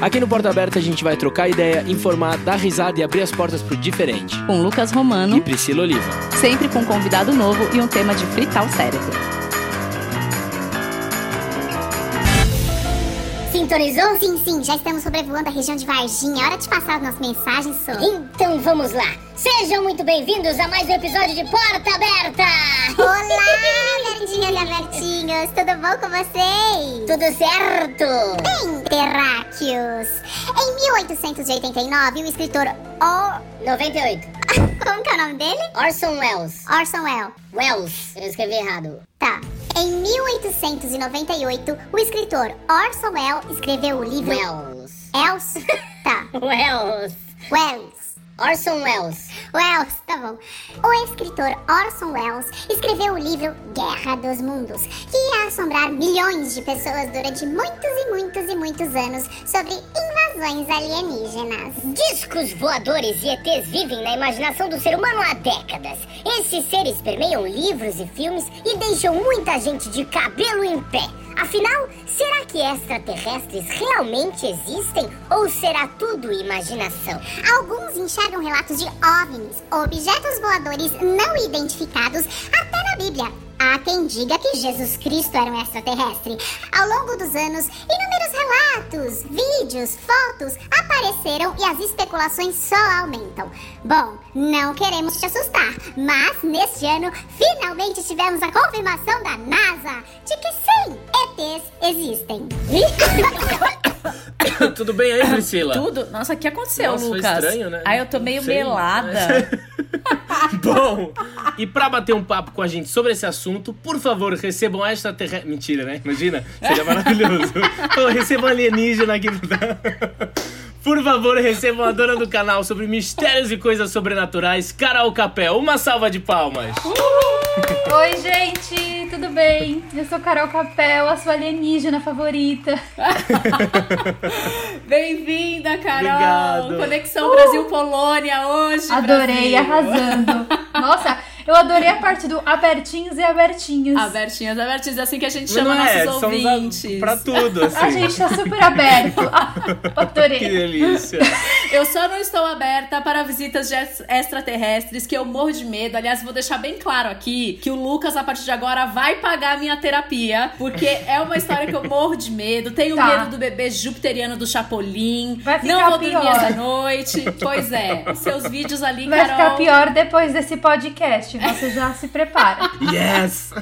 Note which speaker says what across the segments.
Speaker 1: Aqui no Porta Aberta a gente vai trocar ideia, informar, dar risada e abrir as portas pro diferente.
Speaker 2: Com Lucas Romano
Speaker 1: e Priscila Oliva.
Speaker 2: Sempre com um convidado novo e um tema de fritar o cérebro.
Speaker 3: Sintonizou? Sim, sim, já estamos sobrevoando a região de Varginha. É hora de passar as nossas mensagens sobre.
Speaker 4: Então vamos lá. Sejam muito bem-vindos a mais um episódio de Porta Aberta!
Speaker 3: Olá, Verdinhas e Abertinhos! Tudo bom com vocês?
Speaker 4: Tudo certo?
Speaker 3: Bem, terráqueos! Em 1889, o escritor O...
Speaker 4: 98.
Speaker 3: Como que é o nome dele?
Speaker 4: Orson Welles.
Speaker 3: Orson Welles.
Speaker 4: Welles, eu escrevi errado.
Speaker 3: Tá. Em 1898, o escritor Orson Welles escreveu o livro...
Speaker 4: Welles.
Speaker 3: Els? Tá.
Speaker 4: Welles.
Speaker 3: Welles.
Speaker 4: Orson Welles.
Speaker 3: Welles, tá bom. O escritor Orson Welles escreveu o livro Guerra dos Mundos, que irá assombrar milhões de pessoas durante muitos e muitos e muitos anos sobre invasões alienígenas.
Speaker 4: Discos voadores e ETs vivem na imaginação do ser humano há décadas. Esses seres permeiam livros e filmes e deixam muita gente de cabelo em pé. Afinal, será que extraterrestres realmente existem ou será tudo imaginação?
Speaker 3: Alguns enxergam relatos de OVNIs, objetos voadores não identificados, até na Bíblia. Há quem diga que Jesus Cristo era um extraterrestre. Ao longo dos anos, inúmeros relatos, vídeos, fotos apareceram e as especulações só aumentam. Bom, não queremos te assustar, mas neste ano finalmente tivemos a confirmação da NASA de que sim, ETs existem.
Speaker 1: Tudo bem aí, Priscila?
Speaker 2: Tudo? Nossa, o que aconteceu,
Speaker 1: Nossa, foi
Speaker 2: Lucas?
Speaker 1: estranho, né?
Speaker 2: Eu tô meio melada.
Speaker 1: Bom, e pra bater um papo com a gente sobre esse assunto, por favor, recebam extraterrestre. Mentira, né? Imagina, seria maravilhoso. Pô, recebam alienígena aqui. Por favor, recebam a dona do canal sobre mistérios e coisas sobrenaturais, Carol Capel. Uma salva de palmas.
Speaker 5: Oi, gente, tudo bem? Eu sou Carol Capel, a sua alienígena favorita.
Speaker 2: Bem-vinda, Carol!
Speaker 1: Obrigado.
Speaker 2: Conexão Brasil-Polônia hoje,
Speaker 5: Adorei,
Speaker 2: Brasil.
Speaker 5: arrasando. Nossa, eu adorei a parte do abertinhos e abertinhos.
Speaker 2: Abertinhas, abertinhas, é assim que a gente chama
Speaker 1: não é,
Speaker 2: nossos
Speaker 1: são
Speaker 2: ouvintes.
Speaker 1: pra tudo, assim.
Speaker 5: A gente tá super aberto. Ah,
Speaker 1: Que
Speaker 5: adorei.
Speaker 1: delícia.
Speaker 2: Eu só não estou aberta para visitas de ex- extraterrestres, que eu morro de medo. Aliás, vou deixar bem claro aqui que o Lucas, a partir de agora, vai pagar a minha terapia, porque é uma história que eu morro de medo. Tenho
Speaker 5: Tá.
Speaker 2: medo do bebê jupiteriano do Chapolin.
Speaker 5: Vai ficar
Speaker 2: não vou dormir
Speaker 5: pior.
Speaker 2: essa noite. Pois é, seus vídeos ali,
Speaker 5: Vai
Speaker 2: Carol.
Speaker 5: ficar pior depois desse podcast. Você já se prepara.
Speaker 1: Yes!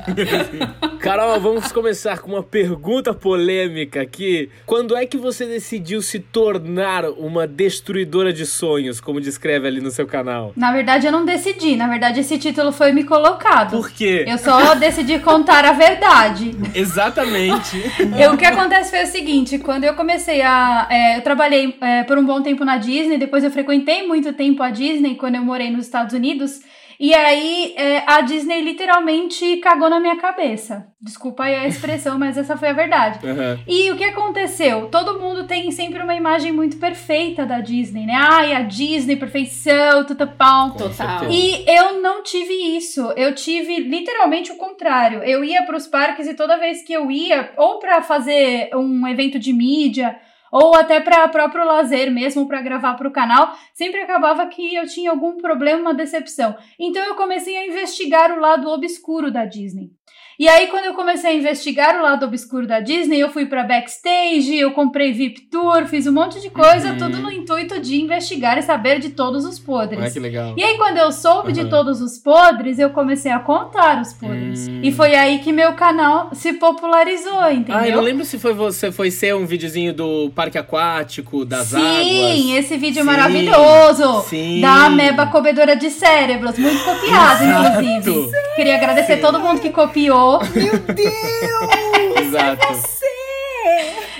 Speaker 1: Carol, vamos começar com uma pergunta polêmica aqui. Quando é que você decidiu se tornar uma destruidora de sonhos, como descreve ali no seu canal?
Speaker 5: Na verdade, eu não decidi. Na verdade, esse título foi me colocado.
Speaker 1: Por quê?
Speaker 5: Eu só decidi contar a verdade.
Speaker 1: Exatamente.
Speaker 5: Eu, o que acontece foi o seguinte, quando eu comecei a... é, eu trabalhei é, por um bom tempo na Disney, depois eu frequentei muito tempo a Disney quando eu morei nos Estados Unidos, e aí é, a Disney literalmente cagou na minha cabeça. Desculpa aí a expressão, mas essa foi a verdade.
Speaker 1: Aham.
Speaker 5: E o que aconteceu? Todo mundo tem sempre uma imagem muito perfeita da Disney, né? Ai, a Disney, perfeição, tutupão.
Speaker 2: Total.
Speaker 5: E eu não tive isso. Eu tive literalmente o contrário. Eu ia para os parques e toda vez que eu ia, ou para fazer um evento de mídia, ou até para próprio lazer mesmo, para gravar para o canal, sempre acabava que eu tinha algum problema, uma decepção. Então eu comecei a investigar o lado obscuro da Disney. E aí, quando eu comecei a investigar o lado obscuro da Disney, eu fui pra backstage, eu comprei VIP Tour, fiz um monte de coisa,
Speaker 1: Uhum.
Speaker 5: tudo no intuito de investigar e saber de todos os podres.
Speaker 1: Olha que legal.
Speaker 5: E aí, quando eu soube de
Speaker 1: Uhum.
Speaker 5: todos os podres, eu comecei a contar os podres.
Speaker 1: Hum.
Speaker 5: E foi aí que meu canal se popularizou, entendeu?
Speaker 1: Ah, eu não lembro se foi você foi ser um videozinho do parque aquático, das
Speaker 5: Sim,
Speaker 1: águas.
Speaker 5: esse vídeo
Speaker 1: Sim,
Speaker 5: maravilhoso.
Speaker 1: sim.
Speaker 5: Da ameba comedora de cérebros. Muito copiado,
Speaker 1: Exato.
Speaker 5: inclusive. Queria agradecer todo mundo que copiou.
Speaker 1: Exato.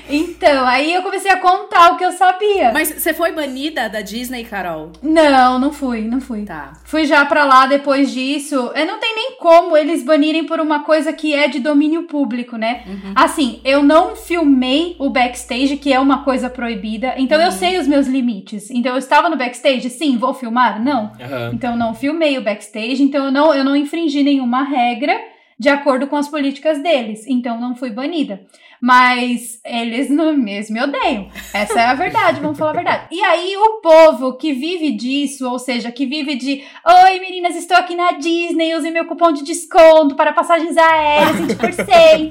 Speaker 5: Então, aí eu comecei a contar o que eu sabia.
Speaker 2: Mas você foi banida da Disney, Carol?
Speaker 5: Não, não fui, não fui.
Speaker 2: Tá.
Speaker 5: Fui já pra lá depois disso. Eu não tem nem como eles banirem por uma coisa que é de domínio público, né? Assim, eu não filmei o backstage, que é uma coisa proibida. Então eu sei os meus limites. Então eu estava no backstage, sim, vou filmar? Não.
Speaker 1: Aham.
Speaker 5: Então eu não filmei o backstage, então eu não, eu não infringi nenhuma regra de acordo com as políticas deles. Então não fui banida. Mas eles, não, eles me odeiam. Essa é a verdade, vamos falar a verdade. E aí, o povo que vive disso, ou seja, que vive de Oi, meninas, estou aqui na Disney, use meu cupom de desconto para passagens aéreas 20%.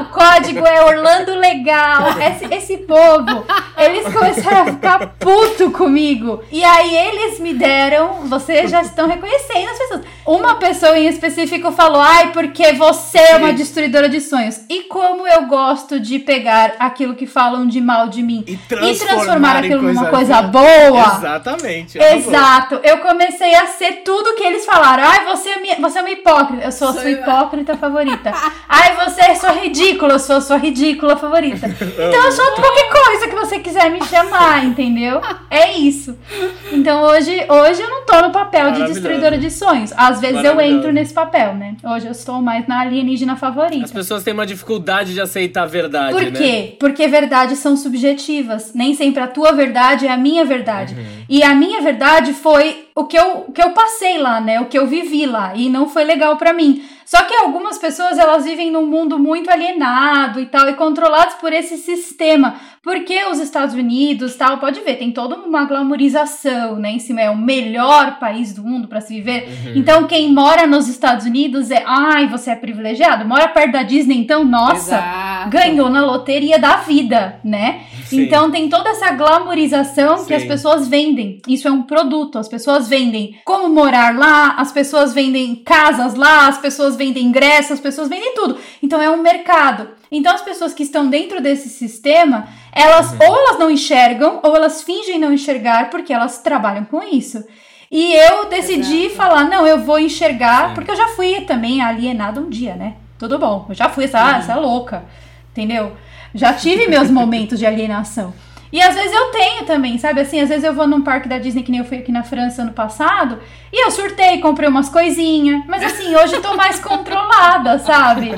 Speaker 5: o código é Orlando Legal. Esse, esse povo, eles começaram a ficar puto comigo. E aí, eles me deram, vocês já estão reconhecendo as pessoas. Uma pessoa em específico falou: Ai, porque você é uma destruidora de sonhos. E como eu gosto de pegar aquilo que falam de mal de mim
Speaker 1: E
Speaker 5: e
Speaker 1: transformar,
Speaker 5: transformar
Speaker 1: em
Speaker 5: aquilo numa
Speaker 1: coisa
Speaker 5: coisa boa.
Speaker 1: Exatamente. é boa.
Speaker 5: Exato. Eu comecei a ser tudo que eles falaram. Ai, você é, minha, você é uma hipócrita. Eu sou a
Speaker 2: Sou
Speaker 5: sua
Speaker 2: eu.
Speaker 5: hipócrita favorita. Ai, você é sua ridícula. Eu sou a sua ridícula favorita. Então eu sou qualquer coisa que você quiser me chamar, entendeu? É isso. Então hoje, hoje eu não tô no papel de destruidora de sonhos. Às vezes eu entro nesse papel, né? Hoje eu estou mais na alienígena favorita.
Speaker 1: As pessoas têm uma dificuldade de aceitar a verdade,
Speaker 5: Por
Speaker 1: né?
Speaker 5: quê? Porque verdades são subjetivas. Nem sempre a tua verdade é a minha verdade.
Speaker 1: Uhum.
Speaker 5: E a minha verdade foi o que eu, o que eu passei lá, né? O que eu vivi lá. E não foi legal pra mim. Só que algumas pessoas, elas vivem num mundo muito alienado e tal, e controlados por esse sistema. Porque os Estados Unidos, tal, pode ver, tem toda uma glamorização, né? Em cima é o melhor país do mundo pra se viver.
Speaker 1: Uhum.
Speaker 5: Então, quem mora nos Estados Unidos é, ai, você é privilegiado. Mora perto da Disney, então, nossa,
Speaker 2: Exato.
Speaker 5: ganhou na loteria da vida, né?
Speaker 1: Sim.
Speaker 5: Então tem toda essa glamorização que as pessoas vendem. Isso é um produto. As pessoas vendem como morar lá, as pessoas vendem casas lá, as pessoas vendem ingressos, as pessoas vendem tudo. Então é um mercado. Então as pessoas que estão dentro desse sistema, elas
Speaker 1: Uhum.
Speaker 5: ou elas não enxergam ou elas fingem não enxergar porque elas trabalham com isso. E eu decidi
Speaker 2: Exato.
Speaker 5: falar, não, eu vou enxergar,
Speaker 1: Sim.
Speaker 5: porque eu já fui também alienada um dia, né? Tudo bom. Eu já fui essa, ah, essa louca. Entendeu? Já tive meus momentos de alienação. E às vezes eu tenho também, sabe? Assim, às vezes eu vou num parque da Disney, que nem eu fui aqui na França ano passado, e eu surtei, comprei umas coisinhas. Mas assim, hoje eu tô mais controlada, sabe?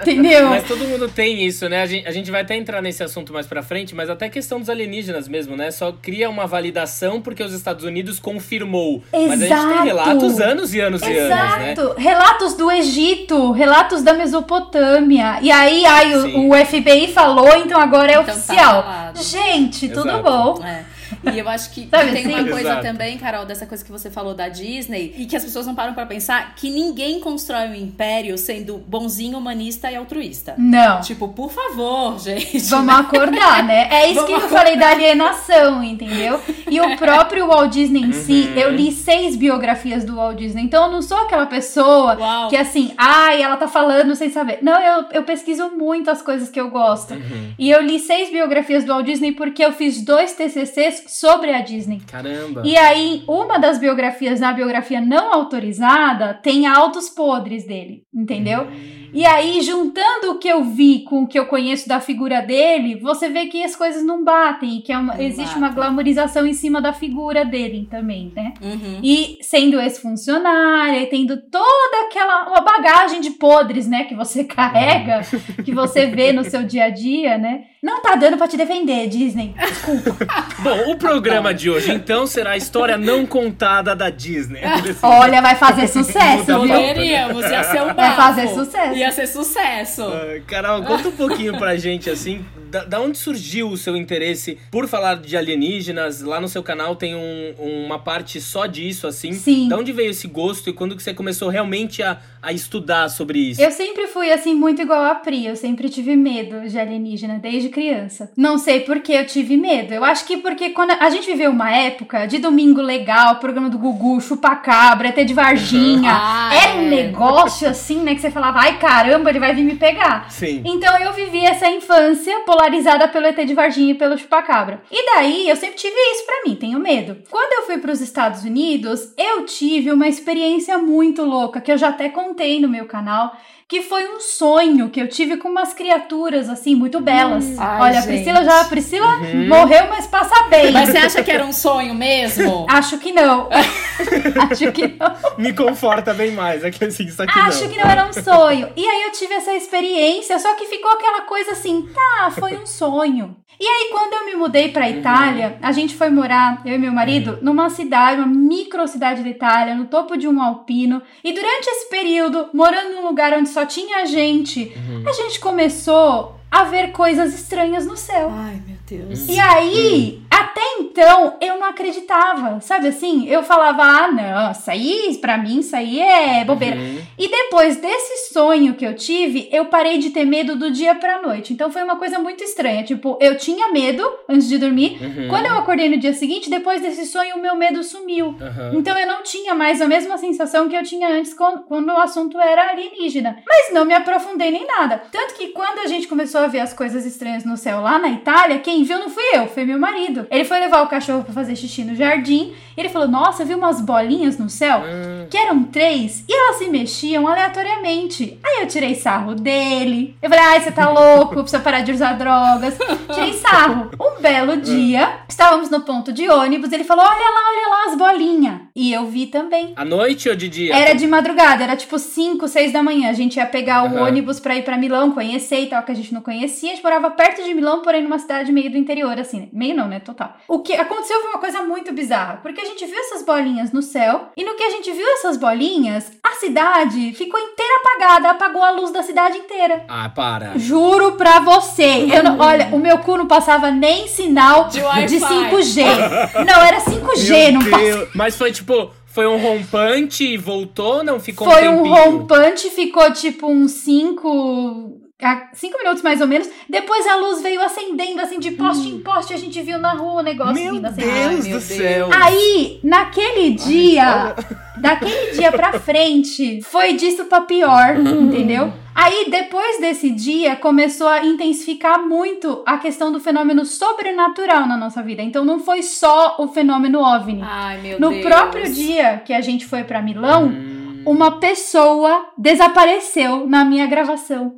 Speaker 5: Entendeu?
Speaker 1: Mas todo mundo tem isso, né? A gente, a gente vai até entrar nesse assunto mais pra frente, mas até a questão dos alienígenas mesmo, né? Só cria uma validação porque os Estados Unidos confirmou. Mas a gente
Speaker 5: Exato.
Speaker 1: tem relatos anos e anos e anos, né?
Speaker 5: Exato. Relatos do Egito, relatos da Mesopotâmia. E aí, aí o, o FBI falou, então agora é
Speaker 2: Então tá
Speaker 5: oficial.
Speaker 2: falado.
Speaker 5: Gente, tudo
Speaker 1: Exato.
Speaker 5: bom.
Speaker 2: É. E eu acho que
Speaker 5: Sabe
Speaker 2: tem uma
Speaker 5: assim?
Speaker 2: coisa
Speaker 1: Exato.
Speaker 2: também, Carol, dessa coisa que você falou da Disney, e que as pessoas não param pra pensar que ninguém constrói um império sendo bonzinho, humanista e altruísta.
Speaker 5: Não.
Speaker 2: Tipo, por favor, gente.
Speaker 5: Vamos acordar, né? É isso que
Speaker 2: Vamos
Speaker 5: eu falei da alienação, entendeu? E o próprio Walt Disney em si,
Speaker 1: Uhum.
Speaker 5: eu li seis biografias do Walt Disney, então eu não sou aquela pessoa
Speaker 2: Uau.
Speaker 5: que assim, ai, ela tá falando sem saber. Não, eu, eu pesquiso muito as coisas que eu gosto.
Speaker 1: Uhum.
Speaker 5: E eu li seis biografias do Walt Disney porque eu fiz dois TCCs sobre a Disney.
Speaker 1: Caramba.
Speaker 5: E aí, uma das biografias, na biografia não autorizada, tem autos podres dele, entendeu? E aí, juntando o que eu vi com o que eu conheço da figura dele, você vê que as coisas não batem, e que é uma- existe
Speaker 2: batem.
Speaker 5: uma glamorização em cima da figura dele também, né?
Speaker 2: Uhum.
Speaker 5: E sendo ex-funcionária, e tendo toda aquela uma bagagem de podres, né, que você carrega, que você vê no seu dia a dia, né? Não tá dando pra te defender, Disney. Desculpa.
Speaker 1: Bom, o programa de hoje, então, será a história não contada da Disney.
Speaker 5: Olha, vai fazer sucesso, viu?
Speaker 2: Poderíamos, ia ser um
Speaker 5: Vai
Speaker 2: bafo.
Speaker 5: fazer sucesso.
Speaker 2: Ia ser sucesso.
Speaker 1: Ah, Carol, conta um pouquinho pra gente, assim, da, da onde surgiu o seu interesse por falar de alienígenas? Lá no seu canal tem um- uma parte só disso, assim.
Speaker 5: Sim.
Speaker 1: Da onde veio esse gosto e quando que você começou realmente a, a estudar sobre isso?
Speaker 5: Eu sempre fui assim, muito igual a Pri. Eu sempre tive medo de alienígena, desde criança. Não sei por que eu tive medo. Eu acho que porque quando a gente viveu uma época de domingo legal, programa do Gugu, chupa-cabra, ET de Varginha.
Speaker 2: Ah,
Speaker 5: Era um
Speaker 2: é.
Speaker 5: negócio assim, né? Que você falava, ai caramba, ele vai vir me pegar.
Speaker 1: Sim.
Speaker 5: Então eu vivi essa infância polarizada pelo ET de Varginha e pelo chupacabra. E daí eu sempre tive isso pra mim, tenho medo. Quando eu fui pros Estados Unidos, eu tive uma experiência muito louca que eu já até contei no meu canal. Que foi um sonho que eu tive com umas criaturas assim, muito belas.
Speaker 2: Ai,
Speaker 5: Olha, a
Speaker 2: gente.
Speaker 5: Priscila já. A Priscila
Speaker 1: Uhum.
Speaker 5: morreu, mas passa bem.
Speaker 2: Mas você acha que era um sonho mesmo?
Speaker 5: Acho que não. Acho que não.
Speaker 1: Me conforta bem mais. É que assim, isso aqui
Speaker 5: Acho
Speaker 1: não.
Speaker 5: que não era um sonho. E aí eu tive essa experiência, só que ficou aquela coisa assim, tá, foi um sonho. E aí, quando eu me mudei pra Itália, a gente foi morar, eu e meu marido, numa cidade, uma micro cidade da Itália, no topo de um alpino. E durante esse período, morando num lugar onde só tinha gente, a gente começou a ver coisas estranhas no céu.
Speaker 2: Ai, meu Deus.
Speaker 5: E aí, até então, eu não acreditava, sabe assim? Eu falava, ah, não, isso aí, pra mim, isso aí é bobeira.
Speaker 1: Uhum.
Speaker 5: E depois desse sonho que eu tive, eu parei de ter medo do dia pra noite. Então foi uma coisa muito estranha. Tipo, eu tinha medo antes de dormir.
Speaker 1: Uhum.
Speaker 5: Quando eu acordei no dia seguinte, depois desse sonho, o meu medo sumiu.
Speaker 1: Aham.
Speaker 5: Então eu não tinha mais a mesma sensação que eu tinha antes quando, quando o assunto era alienígena. Mas não me aprofundei nem nada. Tanto que quando a gente começou a ver as coisas estranhas no céu lá na Itália, quem viu não fui eu, foi meu marido. Ele foi levar o cachorro pra fazer xixi no jardim. E ele falou: Nossa, eu vi umas bolinhas no céu
Speaker 1: Hum.
Speaker 5: que eram três e elas se mexiam aleatoriamente. Aí eu tirei sarro dele. Eu falei, ai, você tá louco, precisa parar de usar drogas. Tirei sarro. Um belo dia, estávamos no ponto de ônibus, ele falou: olha lá, olha lá as bolinhas. E eu vi também.
Speaker 1: À noite ou de dia?
Speaker 5: Era de madrugada, era tipo 5, 6 da manhã. A gente ia pegar o
Speaker 1: Aham.
Speaker 5: ônibus pra ir pra Milão, conhecer e tal, que a gente não conhecia. A gente morava perto de Milão, porém numa cidade meio do interior, assim, né? Meio não, né? Total. O que aconteceu foi uma coisa muito bizarra, porque a gente viu essas bolinhas no céu, e no que a gente viu essas bolinhas, a cidade ficou inteira apagada, apagou a luz da cidade inteira.
Speaker 1: Ah, para.
Speaker 5: Juro pra você. Eu não, olha, o meu cu não passava nem sinal
Speaker 2: De
Speaker 5: de,
Speaker 2: Wi-Fi.
Speaker 5: 5G. Não, era 5G, não
Speaker 1: Meu
Speaker 5: passava.
Speaker 1: Deus. Mas foi tipo, foi um rompante e voltou, não ficou
Speaker 5: Foi
Speaker 1: um
Speaker 5: um rompante, ficou tipo uns 5. Cinco minutos mais ou menos. Depois a luz veio acendendo assim de poste em poste. A gente viu na rua o negócio
Speaker 1: Meu
Speaker 5: vindo
Speaker 1: Deus
Speaker 5: acendendo.
Speaker 2: Ai,
Speaker 1: do
Speaker 2: meu Deus.
Speaker 1: céu.
Speaker 5: Aí, naquele dia, daquele dia pra frente, foi disso pra pior, entendeu? Aí, depois desse dia, começou a intensificar muito a questão do fenômeno sobrenatural na nossa vida. Então, não foi só o fenômeno OVNI.
Speaker 2: Ai, meu
Speaker 5: No
Speaker 2: Deus.
Speaker 5: próprio dia que a gente foi pra Milão,
Speaker 1: Hum,
Speaker 5: uma pessoa desapareceu na minha gravação.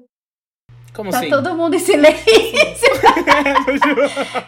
Speaker 1: Como
Speaker 5: Tá
Speaker 1: assim?
Speaker 5: todo mundo em silêncio.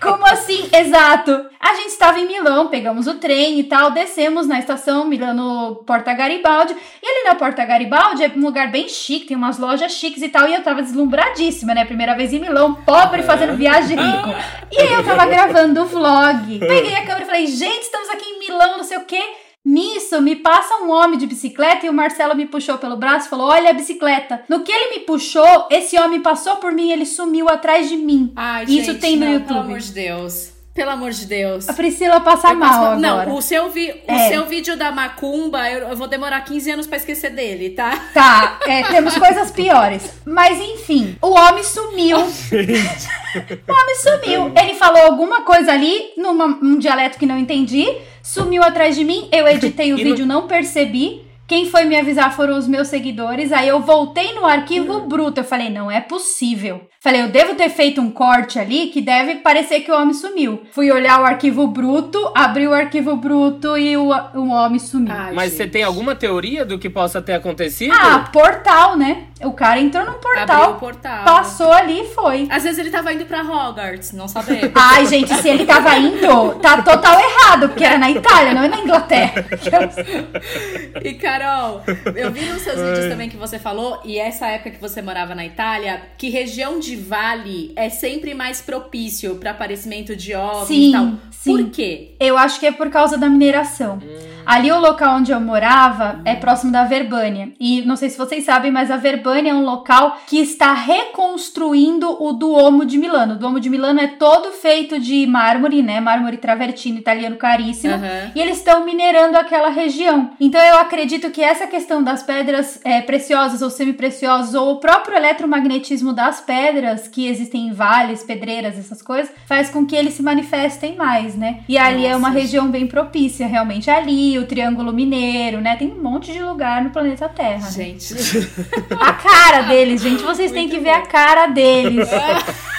Speaker 5: Como assim? Exato. A gente estava em Milão, pegamos o trem e tal, descemos na estação Milano Porta Garibaldi. E ali na Porta Garibaldi é um lugar bem chique, tem umas lojas chiques e tal. E eu tava deslumbradíssima, né? Primeira vez em Milão, pobre fazendo viagem de rico. E aí eu tava gravando o vlog. Peguei a câmera e falei, gente, estamos aqui em Milão, não sei o quê. Nisso, me passa um homem de bicicleta e o Marcelo me puxou pelo braço e falou: Olha a bicicleta. No que ele me puxou, esse homem passou por mim e ele sumiu atrás de mim.
Speaker 2: Ai,
Speaker 5: Isso
Speaker 2: gente,
Speaker 5: tem no
Speaker 2: não,
Speaker 5: YouTube.
Speaker 2: Pelo amor de Deus. Pelo amor de Deus.
Speaker 5: A Priscila passa
Speaker 2: Eu passo-
Speaker 5: mal
Speaker 2: não,
Speaker 5: agora.
Speaker 2: o seu, vi, o
Speaker 5: É.
Speaker 2: seu vídeo da Macumba, eu, vou demorar 15 anos pra esquecer dele, tá?
Speaker 5: Tá, é, temos coisas piores. Mas enfim, o homem sumiu. o homem sumiu. Ele falou alguma coisa ali, num dialeto que não entendi, sumiu atrás de mim. Eu editei o
Speaker 1: E
Speaker 5: vídeo, não percebi. Quem foi me avisar foram os meus seguidores. Aí eu voltei no arquivo bruto. Eu falei, não é possível. Falei, eu devo ter feito um corte ali que deve parecer que o homem sumiu. Fui olhar o arquivo bruto, abri o arquivo bruto e o, o homem sumiu.
Speaker 2: Ai,
Speaker 1: Mas
Speaker 2: gente.
Speaker 1: você tem alguma teoria do que possa ter acontecido?
Speaker 5: Ah, portal, né? O cara entrou num
Speaker 2: Abriu
Speaker 5: portal,
Speaker 2: o portal.
Speaker 5: passou ali e foi.
Speaker 2: Às vezes ele tava indo pra Hogwarts, não sabemos.
Speaker 5: Ai, gente, se ele tava indo, tá total errado, porque era na Itália, não é na Inglaterra.
Speaker 2: E Carol, eu vi nos seus vídeos também que você falou, e essa época que você morava na Itália, que região de vale é sempre mais propício para aparecimento de ovos
Speaker 5: Sim,
Speaker 2: e tal.
Speaker 5: sim.
Speaker 2: Por quê?
Speaker 5: Eu acho que é por causa da mineração. Ali o local onde eu morava é próximo da Verbânia. E não sei se vocês sabem, mas a Verbânia é um local que está reconstruindo o Duomo de Milano. O Duomo de Milano é todo feito de mármore, né? Mármore travertino italiano caríssimo.
Speaker 2: Aham.
Speaker 5: E eles estão minerando aquela região. Então eu acredito que essa questão das pedras é, preciosas ou semi-preciosas, ou o próprio eletromagnetismo das pedras que existem em vales, pedreiras, essas coisas, faz com que eles se manifestem mais, né? E ali é
Speaker 2: Nossa,
Speaker 5: uma
Speaker 2: gente.
Speaker 5: região bem propícia, realmente. Ali, o Triângulo Mineiro, né? Tem um monte de lugar no planeta Terra. né?
Speaker 2: Gente.
Speaker 5: A cara deles, gente, vocês têm
Speaker 2: Muito
Speaker 5: que ver a cara deles.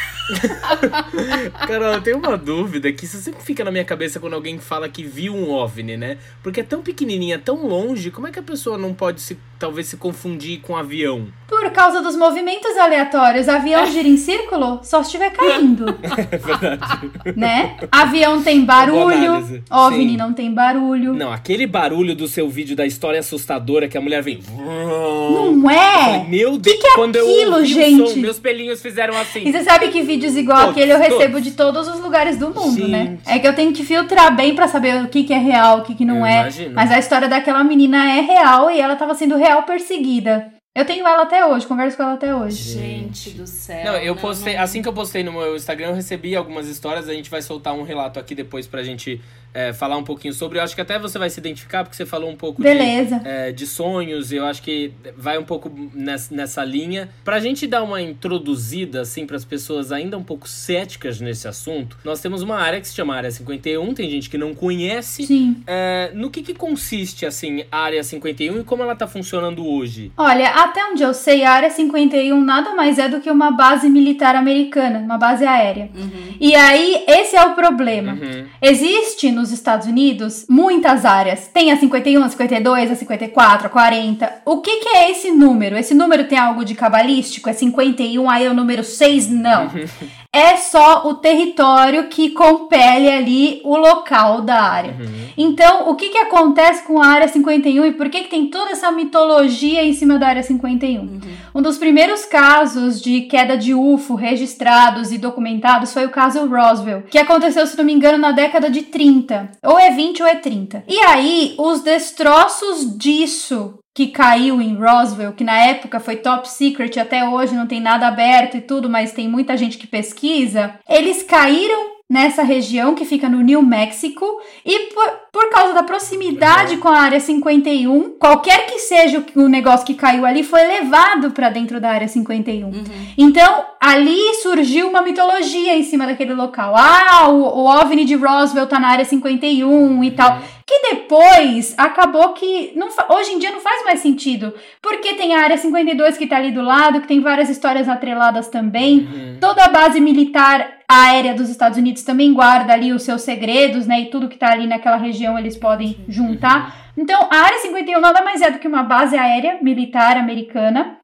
Speaker 1: Carol, eu tenho uma dúvida que isso sempre fica na minha cabeça quando alguém fala que viu um OVNI, né? Porque é tão pequenininha, tão longe, como é que a pessoa não pode se, talvez se confundir com um avião?
Speaker 5: Por causa dos movimentos aleatórios, avião gira em círculo só se estiver caindo.
Speaker 1: É verdade.
Speaker 5: né? Avião tem barulho. OVNI
Speaker 1: Sim.
Speaker 5: não tem barulho.
Speaker 1: Não, aquele barulho do seu vídeo da história assustadora que a mulher vem.
Speaker 5: Não
Speaker 1: Eu falei,
Speaker 5: é?
Speaker 1: Meu Deus,
Speaker 5: que é
Speaker 1: quando eu
Speaker 5: aquilo,
Speaker 1: ouvi o
Speaker 5: gente?
Speaker 1: som, meus pelinhos fizeram assim.
Speaker 5: E você sabe que vídeos igual
Speaker 1: Todos,
Speaker 5: aquele eu recebo
Speaker 1: todos.
Speaker 5: de todos os lugares do mundo, né?
Speaker 1: Gente.
Speaker 5: É que eu tenho que filtrar bem pra saber o que, que é real, o que, que não
Speaker 1: Eu
Speaker 5: é.
Speaker 1: imagino.
Speaker 5: Mas a história daquela menina é real e ela tava sendo real perseguida. Eu tenho ela até hoje, converso com ela até hoje.
Speaker 2: Gente do céu.
Speaker 1: Não, eu postei,
Speaker 2: não.
Speaker 1: assim que eu postei no meu Instagram, eu recebi algumas histórias, a gente vai soltar um relato aqui depois pra gente é, falar um pouquinho sobre. Eu acho que até você vai se identificar, porque você falou um pouco de,
Speaker 5: Beleza.
Speaker 1: é, de sonhos, e eu acho que vai um pouco nessa, nessa linha. Pra gente dar uma introduzida, assim, pras pessoas ainda um pouco céticas nesse assunto, nós temos uma área que se chama Área 51, tem gente que não conhece.
Speaker 5: Sim.
Speaker 1: É, no que, que consiste, assim, a Área 51 e como ela tá funcionando hoje?
Speaker 5: Olha, até onde eu sei, a Área 51 nada mais é do que uma base militar americana, uma base aérea.
Speaker 2: Uhum.
Speaker 5: E aí, esse é o problema.
Speaker 1: Uhum.
Speaker 5: Existe nos Estados Unidos muitas áreas. Tem a 51, a 52, a 54, a 40. O que, que é esse número? Esse número tem algo de cabalístico? É 51, aí é o número 6? Não. É só o território que compele ali o local da área. Então, o que, que acontece com a área 51 e por que, que tem toda essa mitologia em cima da área 51? Um dos primeiros casos de queda de UFO registrados e documentados foi o caso Roswell, que aconteceu, se não me engano, na década de 30. Ou é 20 ou é 30. E aí, os destroços disso que caiu em Roswell, que na época foi top secret, até hoje não tem nada aberto e tudo, mas tem muita gente que pesquisa, eles caíram nessa região que fica no New Mexico e por, por causa da proximidade com a área 51, qualquer que seja o, o negócio que caiu ali foi levado para dentro da área 51. Então, ali surgiu uma mitologia em cima daquele local. Ah, o, o OVNI de Roswell tá na área 51 e tal. Que depois acabou que não hoje em dia não faz mais sentido. Porque tem a área 52 que tá ali do lado, que tem várias histórias atreladas também. Toda a base militar aérea dos Estados Unidos também guarda ali os seus segredos, né? E tudo que tá ali naquela região eles podem juntar. Então, a área 51 nada mais é do que uma base aérea militar americana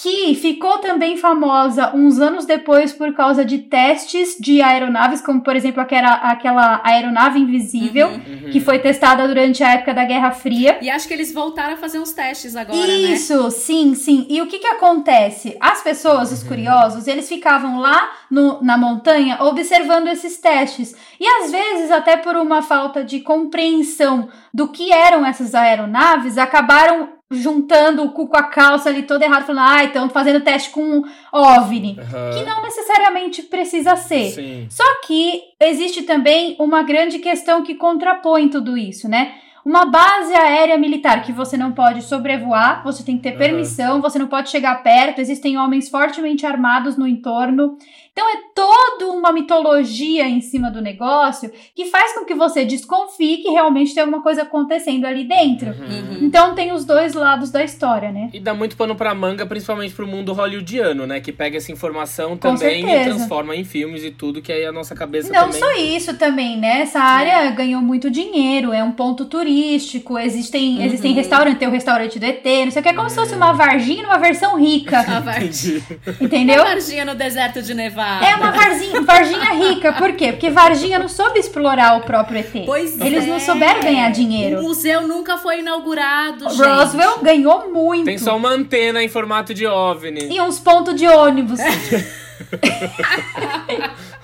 Speaker 5: que ficou também famosa uns anos depois por causa de testes de aeronaves, como por exemplo aquela, aquela aeronave invisível
Speaker 1: Uhum.
Speaker 5: que foi testada durante a época da Guerra Fria.
Speaker 2: E acho que eles voltaram a fazer uns testes agora, né?
Speaker 5: Isso, sim, sim. E o que que acontece? As pessoas, os curiosos, eles ficavam lá no- na montanha observando esses testes. E às vezes, até por uma falta de compreensão do que eram essas aeronaves, acabaram juntando o cu com a calça ali todo errado, falando, ah, estão fazendo teste com OVNI.
Speaker 1: Aham.
Speaker 5: Que não necessariamente precisa ser.
Speaker 1: Sim.
Speaker 5: Só que existe também uma grande questão que contrapõe tudo isso, né? Uma base aérea militar que você não pode sobrevoar, você tem que ter
Speaker 1: Aham.
Speaker 5: permissão, você não pode chegar perto, existem homens fortemente armados no entorno. Então é toda uma mitologia em cima do negócio que faz com que você desconfie que realmente tem alguma coisa acontecendo ali dentro.
Speaker 2: Uhum.
Speaker 5: Então tem os dois lados da história, né?
Speaker 1: E dá muito pano pra manga, principalmente pro mundo hollywoodiano, né? Que pega essa informação também e transforma em filmes e tudo, que aí a nossa cabeça
Speaker 5: Não
Speaker 1: também...
Speaker 5: só isso também, né? Essa área ganhou muito dinheiro, é um ponto turístico, existem, existem restaurantes, tem o restaurante do ET, não sei o que, é como se fosse uma Varginha numa versão rica,
Speaker 2: A Varginha.
Speaker 1: Entendi.
Speaker 5: entendeu?
Speaker 2: Uma Varginha no deserto de Nevada.
Speaker 5: É uma Varginha, Varginha rica, por quê? Porque Varginha não soube explorar o próprio ET.
Speaker 2: Pois
Speaker 5: Eles
Speaker 2: é.
Speaker 5: não souberam ganhar
Speaker 2: O
Speaker 5: dinheiro.
Speaker 2: museu nunca foi inaugurado, gente.
Speaker 5: Roswell ganhou muito.
Speaker 1: Tem só uma antena em formato de OVNI.
Speaker 5: E uns pontos de ônibus.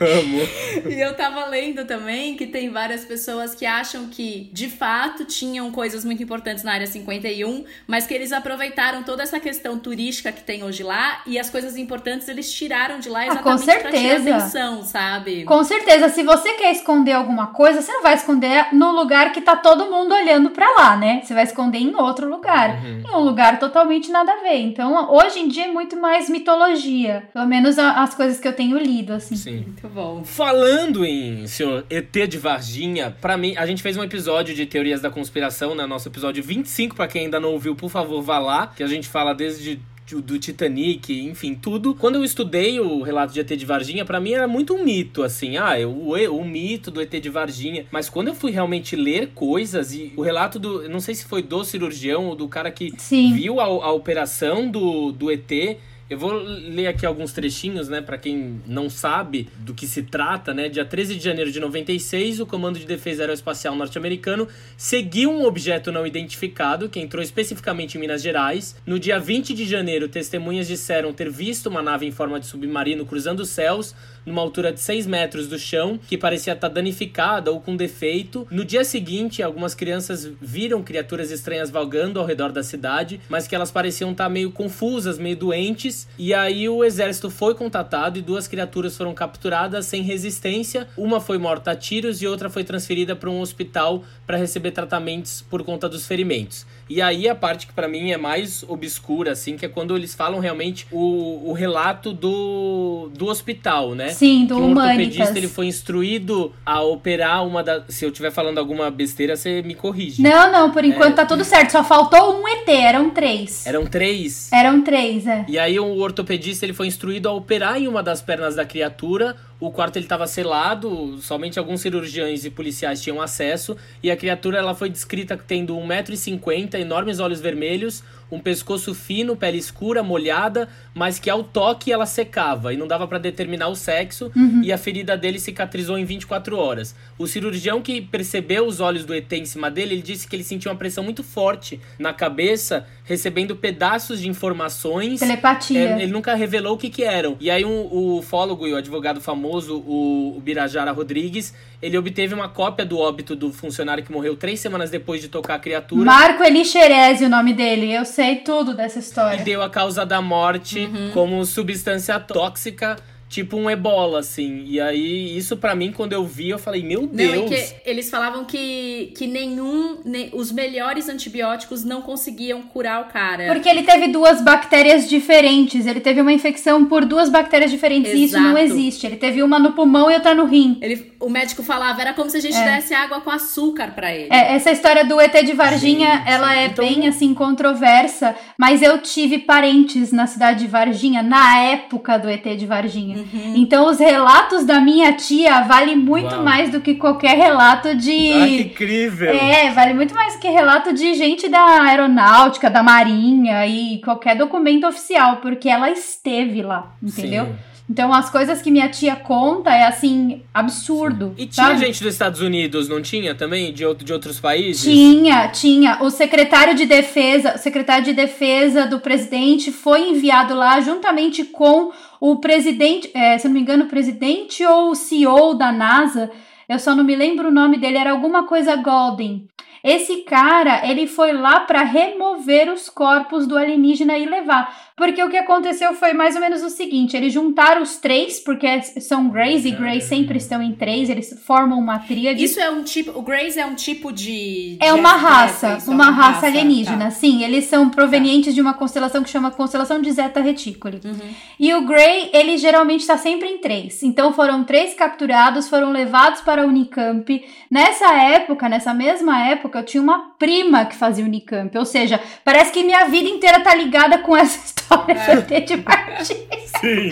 Speaker 1: Amo.
Speaker 2: E eu tava lendo também que tem várias pessoas que acham que, de fato, tinham coisas muito importantes na área 51, mas que eles aproveitaram toda essa questão turística que tem hoje lá e as coisas importantes eles tiraram de lá
Speaker 5: Ah, com
Speaker 2: exatamente pra tirar
Speaker 5: certeza.
Speaker 2: atenção, sabe?
Speaker 5: Com certeza, se você quer esconder alguma coisa, você não vai esconder no lugar que tá todo mundo olhando pra lá, né? Você vai esconder em outro lugar. Em um lugar totalmente nada a ver. Então, hoje em dia é muito mais mitologia. Pelo menos a- as coisas que eu tenho lido, assim.
Speaker 1: Sim.
Speaker 2: Muito bom.
Speaker 1: Falando em senhor ET de Varginha, pra mim, a gente fez um episódio de teorias da conspiração, né? Nosso episódio 25, pra quem ainda não ouviu, por favor, vá lá, que a gente fala desde do Titanic, enfim, tudo. Quando eu estudei o relato de ET de Varginha, para mim era muito um mito, assim, ah, o, o mito do ET de Varginha. Mas quando eu fui realmente ler coisas e o relato do, não sei se foi do cirurgião ou do cara que
Speaker 5: Sim.
Speaker 1: viu a, a operação do, do ET, eu vou ler aqui alguns trechinhos, né, para quem não sabe do que se trata, né? Dia 13 de janeiro de 96, o Comando de Defesa Aeroespacial norte-americano seguiu um objeto não identificado que entrou especificamente em Minas Gerais. No dia 20 de janeiro, testemunhas disseram ter visto uma nave em forma de submarino cruzando os céus numa altura de 6 metros do chão, que parecia estar danificada ou com defeito. No dia seguinte, algumas crianças viram criaturas estranhas vagando ao redor da cidade, mas que elas pareciam estar meio confusas, meio doentes. E aí o exército foi contatado e duas criaturas foram capturadas sem resistência. Uma foi morta a tiros e outra foi transferida para um hospital para receber tratamentos por conta dos ferimentos. E aí a parte que para mim é mais obscura, assim, que é quando eles falam realmente o, o relato do, do hospital, né?
Speaker 5: Sim, do
Speaker 1: que um
Speaker 5: Humanitas.
Speaker 1: ortopedista ele foi instruído a operar uma da. Se eu estiver falando alguma besteira, você me corrige.
Speaker 5: Não, não, por enquanto tá tudo certo. Só faltou um ET, eram três.
Speaker 1: Eram três.
Speaker 5: Eram três, é.
Speaker 1: E aí o ortopedista ele foi instruído a operar em uma das pernas da criatura. O quarto ele estava selado, somente alguns cirurgiões e policiais tinham acesso. E a criatura ela foi descrita tendo 1,50m, enormes olhos vermelhos, um pescoço fino, pele escura, molhada, mas que ao toque ela secava e não dava para determinar o sexo. E a ferida dele cicatrizou em 24 horas. O cirurgião que percebeu os olhos do ET em cima dele, ele disse que ele sentiu uma pressão muito forte na cabeça, recebendo pedaços de informações.
Speaker 5: Telepatia.
Speaker 1: É, ele nunca revelou o que que eram. E aí um, o ufólogo e o advogado famoso, o, o Birajara Rodrigues, ele obteve uma cópia do óbito do funcionário que morreu três semanas depois de tocar a criatura.
Speaker 5: Marco Elixerese, o nome dele. Eu sei tudo dessa
Speaker 1: E
Speaker 5: história.
Speaker 1: deu a causa da morte
Speaker 2: Uhum.
Speaker 1: como substância tóxica, tipo um ebola, assim. E aí, isso pra mim, quando eu vi, eu falei, meu
Speaker 2: Não,
Speaker 1: Deus.
Speaker 2: e que eles falavam que, que nenhum. nem- os melhores antibióticos não conseguiam curar o cara.
Speaker 5: Porque ele teve duas bactérias diferentes. Ele teve uma infecção por duas bactérias diferentes. E isso não
Speaker 2: Exato.
Speaker 5: existe. Ele teve uma no pulmão e outra no rim.
Speaker 2: Ele, o médico falava, era como se a gente desse água com açúcar pra ele.
Speaker 5: É, essa história do ET de Varginha,
Speaker 1: Gente,
Speaker 5: ela é
Speaker 1: então-
Speaker 5: bem assim controversa, mas eu tive parentes na cidade de Varginha na época do ET de Varginha.
Speaker 2: Uhum.
Speaker 5: Então os relatos da minha tia valem muito
Speaker 1: Uau.
Speaker 5: mais do que qualquer relato de
Speaker 1: Ah, que incrível!
Speaker 5: É, vale muito mais que relato de gente da aeronáutica, da marinha e qualquer documento oficial, porque ela esteve lá, entendeu?
Speaker 1: Sim.
Speaker 5: Então as coisas que minha tia conta é assim, absurdo.
Speaker 1: E tinha
Speaker 5: sabe?
Speaker 1: gente dos Estados Unidos, não tinha também? De, outro, de outros países?
Speaker 5: Tinha, tinha. O secretário de defesa, o secretário de defesa do presidente foi enviado lá juntamente com o presidente, é, se não me engano, o presidente ou o CEO da NASA. Eu só não me lembro o nome dele, era alguma coisa Golden. Esse cara, ele foi lá para remover os corpos do alienígena e levar. Porque o que aconteceu foi mais ou menos o seguinte: eles juntaram os três, porque são Greys e Greys sempre estão em três, eles formam uma tríade.
Speaker 2: Isso é um tipo. O Grace é um tipo de.
Speaker 5: É
Speaker 2: de
Speaker 5: uma
Speaker 2: extraterrestre,
Speaker 5: raça,
Speaker 2: é
Speaker 5: uma raça alienígena.
Speaker 2: tá.
Speaker 5: Sim, eles são provenientes de uma constelação que chama constelação de Zeta Reticuli.
Speaker 2: Uhum.
Speaker 5: E o Grey, ele geralmente está sempre em três. Então foram três capturados, foram levados para a Unicamp. Nessa época, nessa mesma época, eu tinha uma prima que fazia Unicamp. Ou seja, parece que minha vida inteira tá ligada com essa história do ET de Varginha.
Speaker 1: Sim.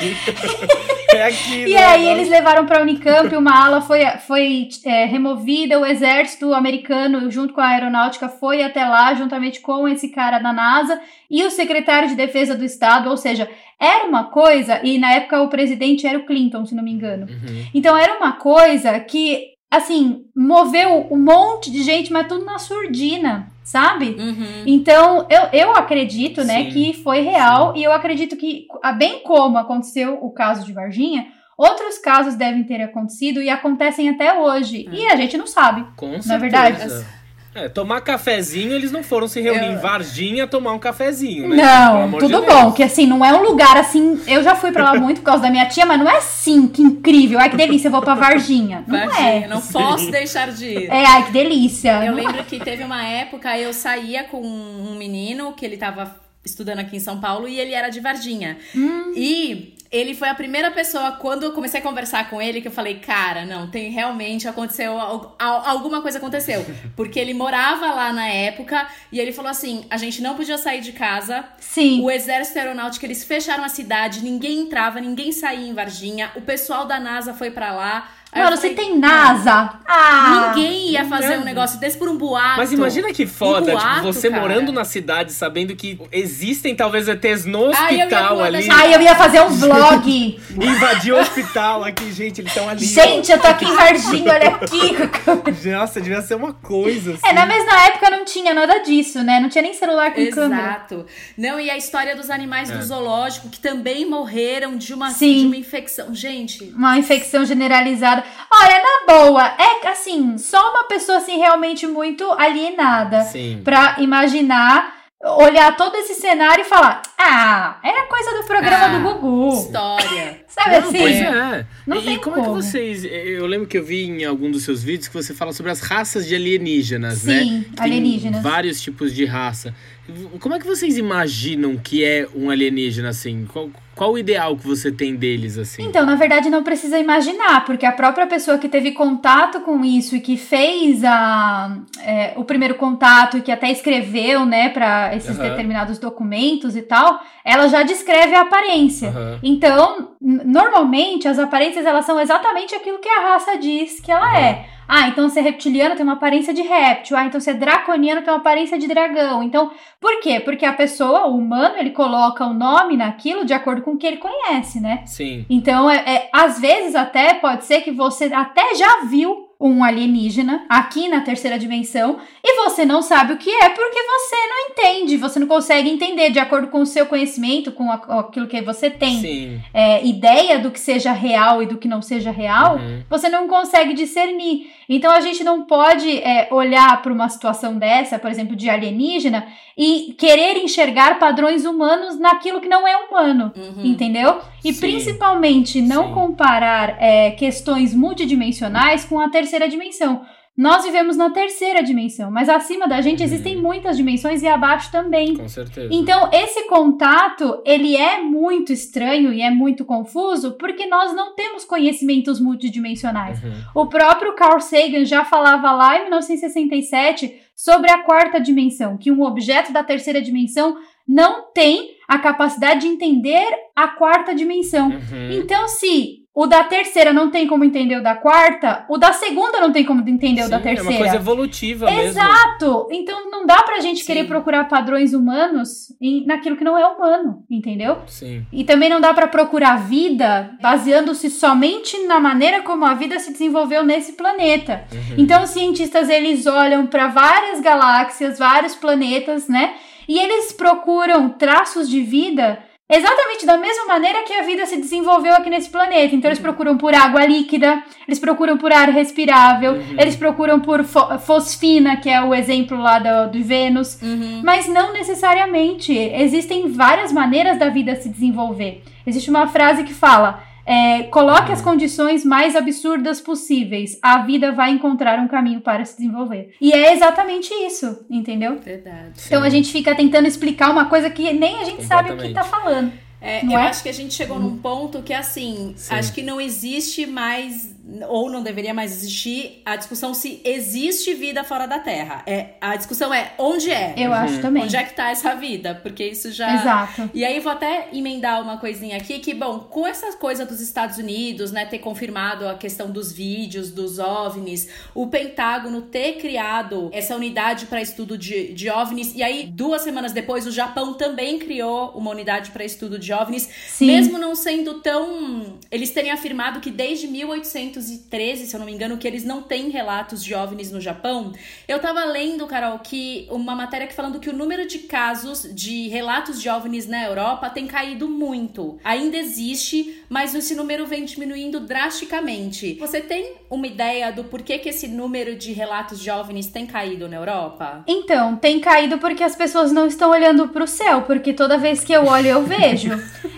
Speaker 1: é aqui,
Speaker 5: E
Speaker 1: né?
Speaker 5: aí eles levaram pra Unicamp, uma ala foi, foi é, removida, o exército americano, junto com a aeronáutica, foi até lá, juntamente com esse cara da NASA e o secretário de defesa do estado, ou seja, era uma coisa, e na época o presidente era o Clinton, se não me engano.
Speaker 1: Uhum.
Speaker 5: Então era uma coisa que, assim, moveu um monte de gente, mas tudo na surdina, sabe?
Speaker 2: Uhum.
Speaker 5: Então, eu, eu acredito, né,
Speaker 1: Sim.
Speaker 5: que foi real e eu acredito que, bem como aconteceu o caso de Varginha, outros casos devem ter acontecido e acontecem até hoje. E a gente não sabe.
Speaker 1: Com
Speaker 5: Na
Speaker 1: certeza.
Speaker 5: verdade.
Speaker 1: É, tomar cafezinho, eles não foram se reunir
Speaker 2: Eu-
Speaker 1: em Varginha tomar um cafezinho, né?
Speaker 5: Não, tudo
Speaker 1: de
Speaker 5: bom, que assim, não é um lugar assim. Eu já fui pra lá muito por causa da minha tia, mas não é assim, que incrível. Ai, que delícia, eu vou pra Varginha. Não
Speaker 2: Varginha,
Speaker 5: é.
Speaker 2: não posso deixar de ir.
Speaker 5: É, ai, que delícia.
Speaker 2: Eu
Speaker 5: Não-
Speaker 2: lembro que teve uma época eu saía com um menino que ele tava estudando aqui em São Paulo e ele era de Varginha. Hum. E ele foi a primeira pessoa, quando eu comecei a conversar com ele, que eu falei, cara, não, tem realmente aconteceu, alguma coisa aconteceu. Porque ele morava lá na época e ele falou assim: a gente não podia sair de casa.
Speaker 5: Sim.
Speaker 2: O exército aeronáutico, eles fecharam a cidade, ninguém entrava, ninguém saía em Varginha. O pessoal da NASA foi para lá.
Speaker 5: Mano, você tem NASA.
Speaker 2: Ah, Ninguém ia fazer um negócio desse por um boato.
Speaker 1: Mas imagina que foda, um boato, tipo, você cara. morando na cidade, sabendo que existem talvez ETs no hospital Ai, ali.
Speaker 5: Ai, eu ia fazer um vlog.
Speaker 1: Invadir o hospital aqui, gente, eles estão ali.
Speaker 5: Gente, eu tô aqui em Varginha, olha aqui.
Speaker 1: Nossa, devia ser uma coisa assim.
Speaker 5: É, na mesma época não tinha nada disso, né? Não tinha nem celular com
Speaker 2: Exato.
Speaker 5: câmera.
Speaker 2: Exato. Não, e a história dos animais é. do zoológico, que também morreram de uma, Sim. de uma infecção. Gente.
Speaker 5: Uma infecção generalizada. Olha, na boa, é assim, só uma pessoa assim realmente muito alienada
Speaker 1: Sim.
Speaker 5: pra imaginar olhar todo esse cenário e falar: Ah, era coisa do programa ah, do Gugu.
Speaker 2: História.
Speaker 5: Sabe
Speaker 1: não,
Speaker 5: assim?
Speaker 1: Pois é.
Speaker 5: Não
Speaker 1: e,
Speaker 5: tem
Speaker 1: como,
Speaker 5: como,
Speaker 1: é que vocês. Eu lembro que eu vi em algum dos seus vídeos que você fala sobre as raças de alienígenas,
Speaker 5: Sim,
Speaker 1: né?
Speaker 5: Sim, alienígenas.
Speaker 1: vários tipos de raça. Como é que vocês imaginam que é um alienígena assim? Qual, qual o ideal que você tem deles assim?
Speaker 5: Então, na verdade, não precisa imaginar, porque a própria pessoa que teve contato com isso e que fez a, é, o primeiro contato e que até escreveu, né, para esses uhum. determinados documentos e tal, ela já descreve a aparência. Uhum. Então, normalmente as aparências elas são exatamente aquilo que a raça diz que ela uhum. é. Ah, então ser reptiliano tem uma aparência de réptil. Ah, então ser draconiano tem uma aparência de dragão. Então, por quê? Porque a pessoa, o humano, ele coloca o nome naquilo de acordo com o que ele conhece, né?
Speaker 1: Sim.
Speaker 5: Então, é, é às vezes até pode ser que você até já viu um alienígena aqui na terceira dimensão e você não sabe o que é porque você não entende, você não consegue entender de acordo com o seu conhecimento, com aquilo que você tem é, ideia do que seja real e do que não seja real, uhum. você não consegue discernir. Então a gente não pode é, olhar para uma situação dessa, por exemplo, de alienígena, e querer enxergar padrões humanos naquilo que não é humano, uhum. entendeu? E Sim. principalmente não Sim. comparar é, questões multidimensionais com a terceira dimensão. Nós vivemos na terceira dimensão, mas acima da gente uhum. existem muitas dimensões e abaixo também.
Speaker 1: Com certeza.
Speaker 5: Então, esse contato, ele é muito estranho e é muito confuso porque nós não temos conhecimentos multidimensionais. Uhum. O próprio Carl Sagan já falava lá em 1967 sobre a quarta dimensão, que um objeto da terceira dimensão não tem a capacidade de entender a quarta dimensão. Uhum. Então, se o da terceira não tem como entender o da quarta, o da segunda não tem como entender Sim, o da terceira. É
Speaker 1: uma coisa evolutiva
Speaker 5: Exato.
Speaker 1: mesmo.
Speaker 5: Exato. Então não dá pra gente Sim. querer procurar padrões humanos em, naquilo que não é humano, entendeu?
Speaker 1: Sim.
Speaker 5: E também não dá para procurar vida baseando-se somente na maneira como a vida se desenvolveu nesse planeta. Uhum. Então os cientistas eles olham para várias galáxias, vários planetas, né? E eles procuram traços de vida Exatamente da mesma maneira que a vida se desenvolveu aqui nesse planeta. Então, eles uhum. procuram por água líquida, eles procuram por ar respirável, uhum. eles procuram por fo fosfina, que é o exemplo lá do, do Vênus. Uhum. Mas não necessariamente. Existem várias maneiras da vida se desenvolver. Existe uma frase que fala: é, coloque as condições mais absurdas possíveis. A vida vai encontrar um caminho para se desenvolver. E é exatamente isso, entendeu?
Speaker 2: Verdade.
Speaker 5: Então a gente fica tentando explicar uma coisa que nem a gente sabe o que tá falando.
Speaker 2: É, eu é? acho que a gente chegou num ponto que, assim, Sim. acho que não existe mais, ou não deveria mais existir, a discussão se existe vida fora da Terra. É, a discussão é onde é.
Speaker 5: Eu uhum. acho também.
Speaker 2: Onde é que tá essa vida? Porque isso já.
Speaker 5: Exato.
Speaker 2: E aí vou até emendar uma coisinha aqui que, bom, com essa coisa dos Estados Unidos, né, ter confirmado a questão dos vídeos, dos OVNIs, o Pentágono ter criado essa unidade para estudo de, de OVNIs, e aí duas semanas depois o Japão também criou uma unidade para estudo de OVNIs, Sim. mesmo não sendo tão. Eles terem afirmado que desde 1813, se eu não me engano, que eles não têm relatos de OVNIs no Japão. Eu tava lendo, Carol, que uma matéria que falando que o número de casos de relatos de OVNIs na Europa tem caído muito. Ainda existe, mas esse número vem diminuindo drasticamente. Você tem uma ideia do porquê que esse número de relatos de OVNIs tem caído na Europa?
Speaker 5: Então, tem caído porque as pessoas não estão olhando para o céu, porque toda vez que eu olho eu vejo.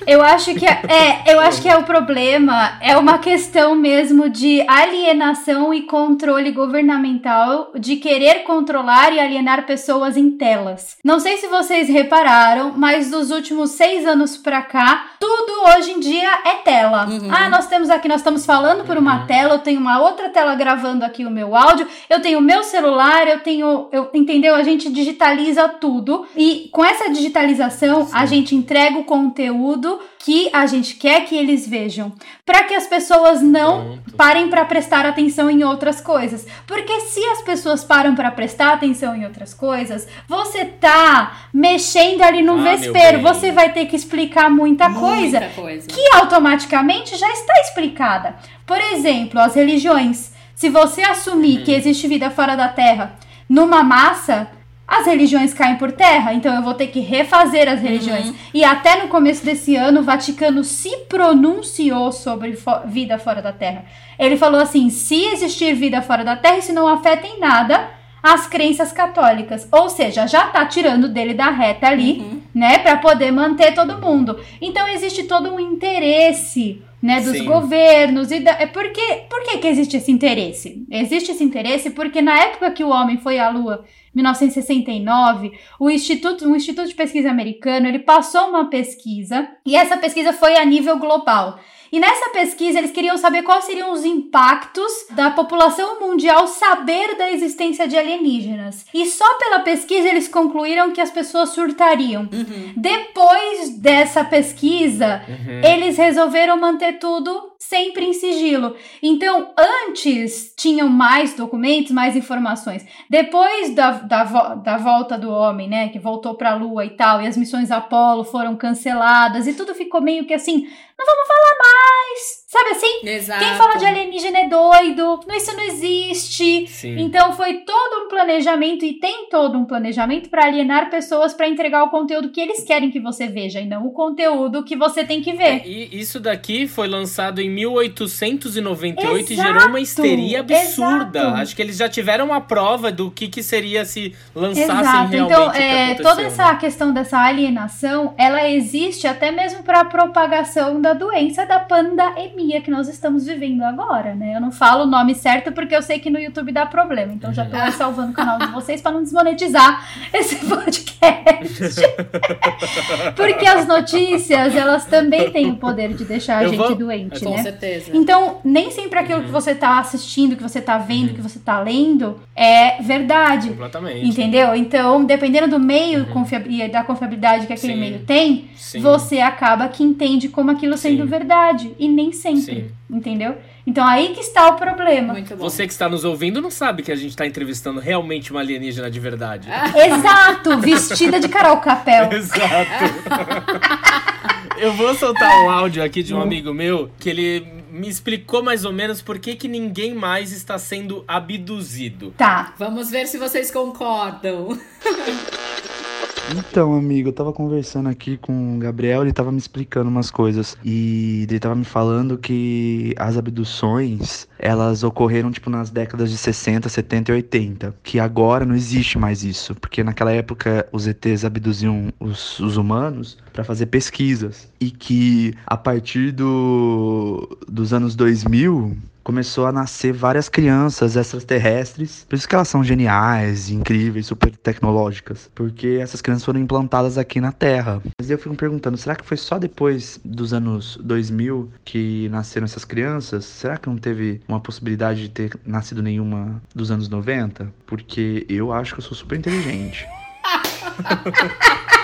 Speaker 5: Eu acho que é, é, eu acho que é o problema, é uma questão mesmo de alienação e controle governamental, de querer controlar e alienar pessoas em telas. Não sei se vocês repararam, mas dos últimos seis anos pra cá, tudo hoje em dia é tela.
Speaker 2: Uhum.
Speaker 5: Ah, nós temos aqui, nós estamos falando por uma tela, eu tenho uma outra tela gravando aqui o meu áudio, eu tenho o meu celular, eu tenho, eu, entendeu? A gente digitaliza tudo e com essa digitalização a gente entrega o conteúdo que a gente quer que eles vejam, para que as pessoas não
Speaker 1: Pronto.
Speaker 5: Parem para prestar atenção em outras coisas. Porque se as pessoas param para prestar atenção em outras coisas, você tá mexendo ali no
Speaker 1: Ah,
Speaker 5: vespeiro, você vai ter que explicar muita coisa
Speaker 2: Muita coisa.
Speaker 5: que automaticamente já está explicada. Por exemplo, as religiões. Se você assumir que existe vida fora da Terra numa massa, as religiões caem por terra. Então eu vou ter que refazer as religiões. E até no começo desse ano, o Vaticano se pronunciou sobre fo- vida fora da Terra. Ele falou assim: se existir vida fora da Terra, isso não afeta em nada as crenças católicas. Ou seja, já tá tirando dele da reta ali, né, Pra poder manter todo mundo. Então existe todo um interesse, né, dos
Speaker 1: Sim.
Speaker 5: governos e da, é porque por que existe esse interesse? Existe esse interesse porque na época que o homem foi à lua, 1969, o instituto, um instituto de pesquisa americano, ele passou uma pesquisa e essa pesquisa foi a nível global. E nessa pesquisa eles queriam saber quais seriam os impactos da população mundial saber da existência de alienígenas. E só pela pesquisa eles concluíram que as pessoas surtariam. Depois dessa pesquisa, eles resolveram manter tudo sempre em sigilo. Então, antes tinham mais documentos, mais informações. Depois da, da, vo- da volta do homem, né, que voltou para a Lua e tal, e as missões Apollo foram canceladas e tudo ficou meio que assim, não vamos falar mais, lives. Sabe assim?
Speaker 2: Exato.
Speaker 5: Quem fala de alienígena é doido, isso não existe.
Speaker 1: Sim.
Speaker 5: Então foi todo um planejamento e tem todo um planejamento para alienar pessoas para entregar o conteúdo que eles querem que você veja e não o conteúdo que você tem que ver.
Speaker 1: E isso daqui foi lançado em 1898 e
Speaker 5: Exato,
Speaker 1: gerou uma histeria absurda.
Speaker 5: exato.
Speaker 1: Acho que eles já tiveram uma prova do que, que seria se lançassem
Speaker 5: Exato.
Speaker 1: realmente
Speaker 5: Então,
Speaker 1: o que
Speaker 5: é, toda essa questão dessa alienação, ela existe até mesmo para a propagação da doença da pandemia que nós estamos vivendo agora, né? Eu não falo o nome certo porque eu sei que no YouTube dá problema. Então já tô
Speaker 1: Uhum.
Speaker 5: salvando o canal de vocês para não desmonetizar esse podcast. porque as notícias, elas também têm o poder de deixar a
Speaker 1: Eu
Speaker 5: gente
Speaker 1: vou-
Speaker 5: doente,
Speaker 2: Com
Speaker 5: né?
Speaker 2: certeza.
Speaker 5: Então, nem sempre aquilo que você tá assistindo, que você tá vendo, que você tá lendo é verdade.
Speaker 1: Completamente.
Speaker 5: Entendeu? Então, dependendo do meio confiab- e da confiabilidade que aquele
Speaker 1: Sim.
Speaker 5: meio tem,
Speaker 1: Sim.
Speaker 5: você acaba que entende como aquilo sendo
Speaker 1: Sim.
Speaker 5: verdade. E nem sempre.
Speaker 1: Sim.
Speaker 5: Entendeu? Então aí que está o problema.
Speaker 2: Muito bom.
Speaker 1: Você que está nos ouvindo não sabe que a gente está entrevistando realmente uma alienígena de verdade.
Speaker 5: Exato! Vestida de Carol Capel.
Speaker 1: Exato. Eu vou soltar um áudio aqui de um amigo meu que ele me explicou mais ou menos por que, que ninguém mais está sendo abduzido.
Speaker 5: Tá.
Speaker 2: Vamos ver se vocês concordam.
Speaker 6: Então, amigo, eu tava conversando aqui com o Gabriel, ele tava me explicando umas coisas. E ele tava me falando que as abduções, elas ocorreram, tipo, nas décadas de 60, 70 e 80. Que agora não existe mais isso. Porque naquela época os ETs abduziam os, os humanos para fazer pesquisas. E que a partir do, dos anos 2000, começou a nascer várias crianças extraterrestres. Por isso que elas são geniais, incríveis, super tecnológicas. Porque essas crianças foram implantadas aqui na Terra. Mas eu fico me perguntando, será que foi só depois dos anos 2000 que nasceram essas crianças? Será que não teve uma possibilidade de ter nascido nenhuma dos anos 90? Porque eu acho que eu sou super inteligente.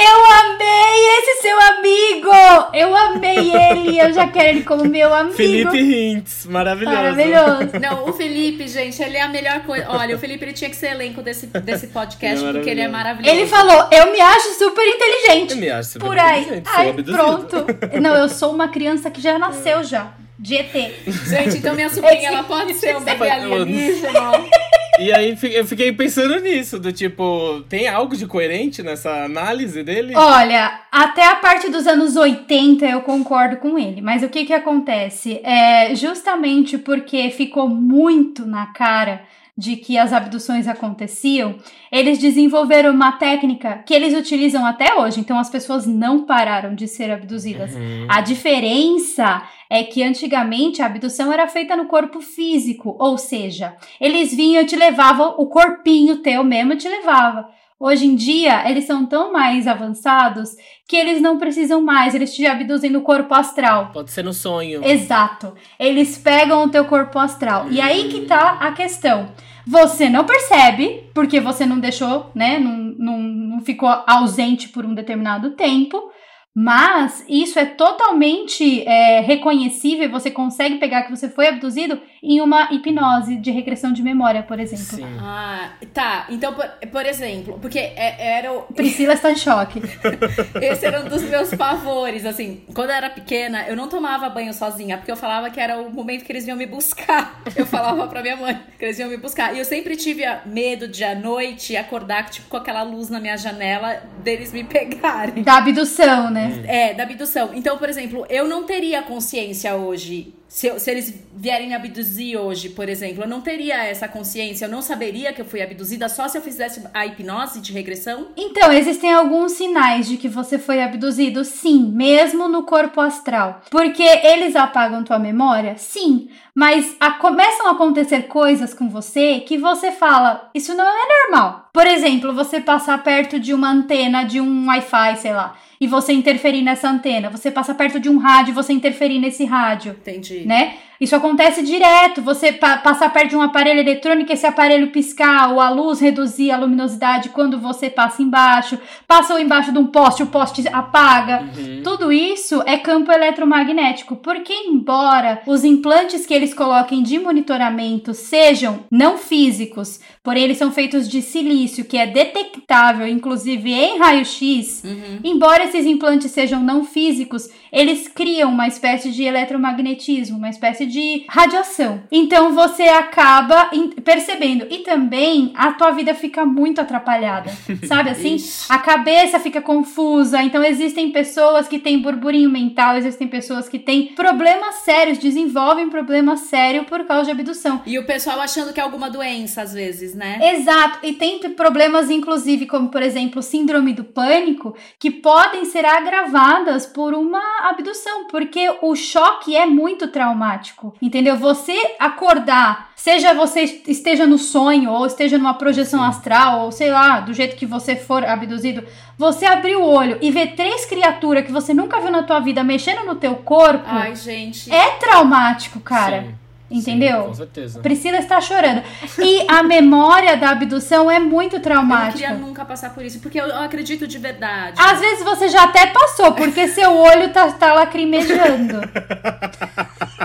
Speaker 5: Eu amei esse seu amigo! Eu amei ele! Eu já quero ele como meu amigo.
Speaker 1: Felipe Hintz, maravilhoso.
Speaker 5: Maravilhoso.
Speaker 2: Não, o Felipe, gente, ele é a melhor coisa. Olha, o Felipe ele tinha que ser elenco desse, desse podcast,
Speaker 1: Ele é
Speaker 2: porque ele é
Speaker 1: maravilhoso.
Speaker 5: Ele falou, eu me acho super inteligente.
Speaker 1: Eu me acho super
Speaker 5: Por aí.
Speaker 1: inteligente, sou
Speaker 5: Ai,
Speaker 1: abduzido.
Speaker 5: pronto. Não, eu sou uma criança que já nasceu já. De ET.
Speaker 2: Gente, então minha sobrinha, ela pode ser um bebê alienígena.
Speaker 1: E aí eu fiquei pensando nisso, do tipo, tem algo de coerente nessa análise dele?
Speaker 5: Olha, até a parte dos anos 80 eu concordo com ele, mas o que que acontece? É justamente porque ficou muito na cara de que as abduções aconteciam, eles desenvolveram uma técnica que eles utilizam até hoje. Então as pessoas não pararam de ser abduzidas.
Speaker 1: Uhum.
Speaker 5: A diferença é que antigamente a abdução era feita no corpo físico, ou seja, eles vinham e te levavam, o corpinho teu mesmo te levava. Hoje em dia, eles são tão mais avançados que eles não precisam mais, eles te abduzem no corpo astral.
Speaker 1: Pode ser no sonho.
Speaker 5: Exato. Eles pegam o teu corpo astral. E aí que tá a questão. Você não percebe, porque você não deixou, né? Não, não, não ficou ausente por um determinado tempo. Mas isso é totalmente é, reconhecível você consegue pegar que você foi abduzido em uma hipnose de regressão de memória, por exemplo.
Speaker 1: Sim.
Speaker 2: Ah, tá. Então, por, por exemplo, porque é- era o.
Speaker 5: Priscila está em choque.
Speaker 2: Esse era um dos meus pavores, assim. Quando eu era pequena, eu não tomava banho sozinha, porque eu falava que era o momento que eles vinham me buscar. Eu falava pra minha mãe que eles vinham me buscar. E eu sempre tive medo de à noite acordar, tipo, com aquela luz na minha janela, deles me pegarem.
Speaker 5: Da abdução, né?
Speaker 2: É, da abdução. Então, por exemplo, eu não teria consciência hoje. Se, eu- se eles vierem me abduzir hoje, por exemplo, eu não teria essa consciência, eu não saberia que eu fui abduzida só se eu fizesse a hipnose de regressão.
Speaker 5: Então, existem alguns sinais de que você foi abduzido, sim, mesmo no corpo astral. Porque eles apagam tua memória? Sim. Mas a- começam a acontecer coisas com você que você fala, isso não é normal. Por exemplo, você passar perto de uma antena de um Wi-Fi, sei lá, e você interferir nessa antena. Você passa perto de um rádio e você interferir nesse rádio
Speaker 2: Entendi.
Speaker 5: né? Isso acontece direto. Você pa passar perto de um aparelho eletrônico, esse aparelho piscar ou a luz reduzir a luminosidade quando você passa embaixo, passa embaixo de um poste, o poste apaga.
Speaker 1: Uhum.
Speaker 5: Tudo isso é campo eletromagnético, porque embora os implantes que eles coloquem de monitoramento sejam não físicos, porém eles são feitos de silício, que é detectável, inclusive em raio-x,
Speaker 2: Uhum.
Speaker 5: embora esses implantes sejam não físicos, eles criam uma espécie de eletromagnetismo, uma espécie de radiação. Então você acaba percebendo e também a tua vida fica muito atrapalhada, sabe assim? A cabeça fica confusa. Então existem pessoas que têm burburinho mental, existem pessoas que têm problemas sérios, desenvolvem problemas sérios por causa de abdução.
Speaker 2: E o pessoal achando que é alguma doença, às vezes, né?
Speaker 5: Exato, e tem problemas, inclusive, como por exemplo, síndrome do pânico, que podem ser agravadas por uma abdução, porque o choque é muito traumático, entendeu? Você acordar, seja você esteja no sonho, ou esteja numa projeção astral, ou sei lá, do jeito que você for abduzido, você abrir o olho e ver três criaturas que você nunca viu na tua vida mexendo no teu corpo,
Speaker 2: Ai, gente.
Speaker 5: é traumático, cara.
Speaker 1: Sim.
Speaker 5: Entendeu?
Speaker 1: Sim, com certeza.
Speaker 5: Priscila está chorando. E a memória da abdução é muito
Speaker 2: Eu não
Speaker 5: traumática.
Speaker 2: queria nunca passar por isso, porque eu, eu acredito de verdade.
Speaker 5: Às vezes você já até passou, porque seu olho tá, tá lacrimejando.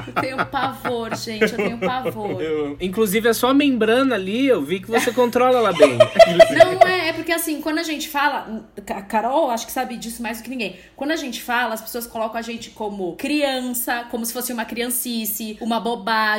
Speaker 2: Eu tenho pavor, gente, eu tenho pavor.
Speaker 1: Eu- inclusive, a sua membrana ali, eu vi que você controla ela bem.
Speaker 2: Não é, é porque assim, quando a gente fala, a Carol acho que sabe disso mais do que ninguém. Quando a gente fala, as pessoas colocam a gente como criança, como se fosse uma criancice, uma bobagem,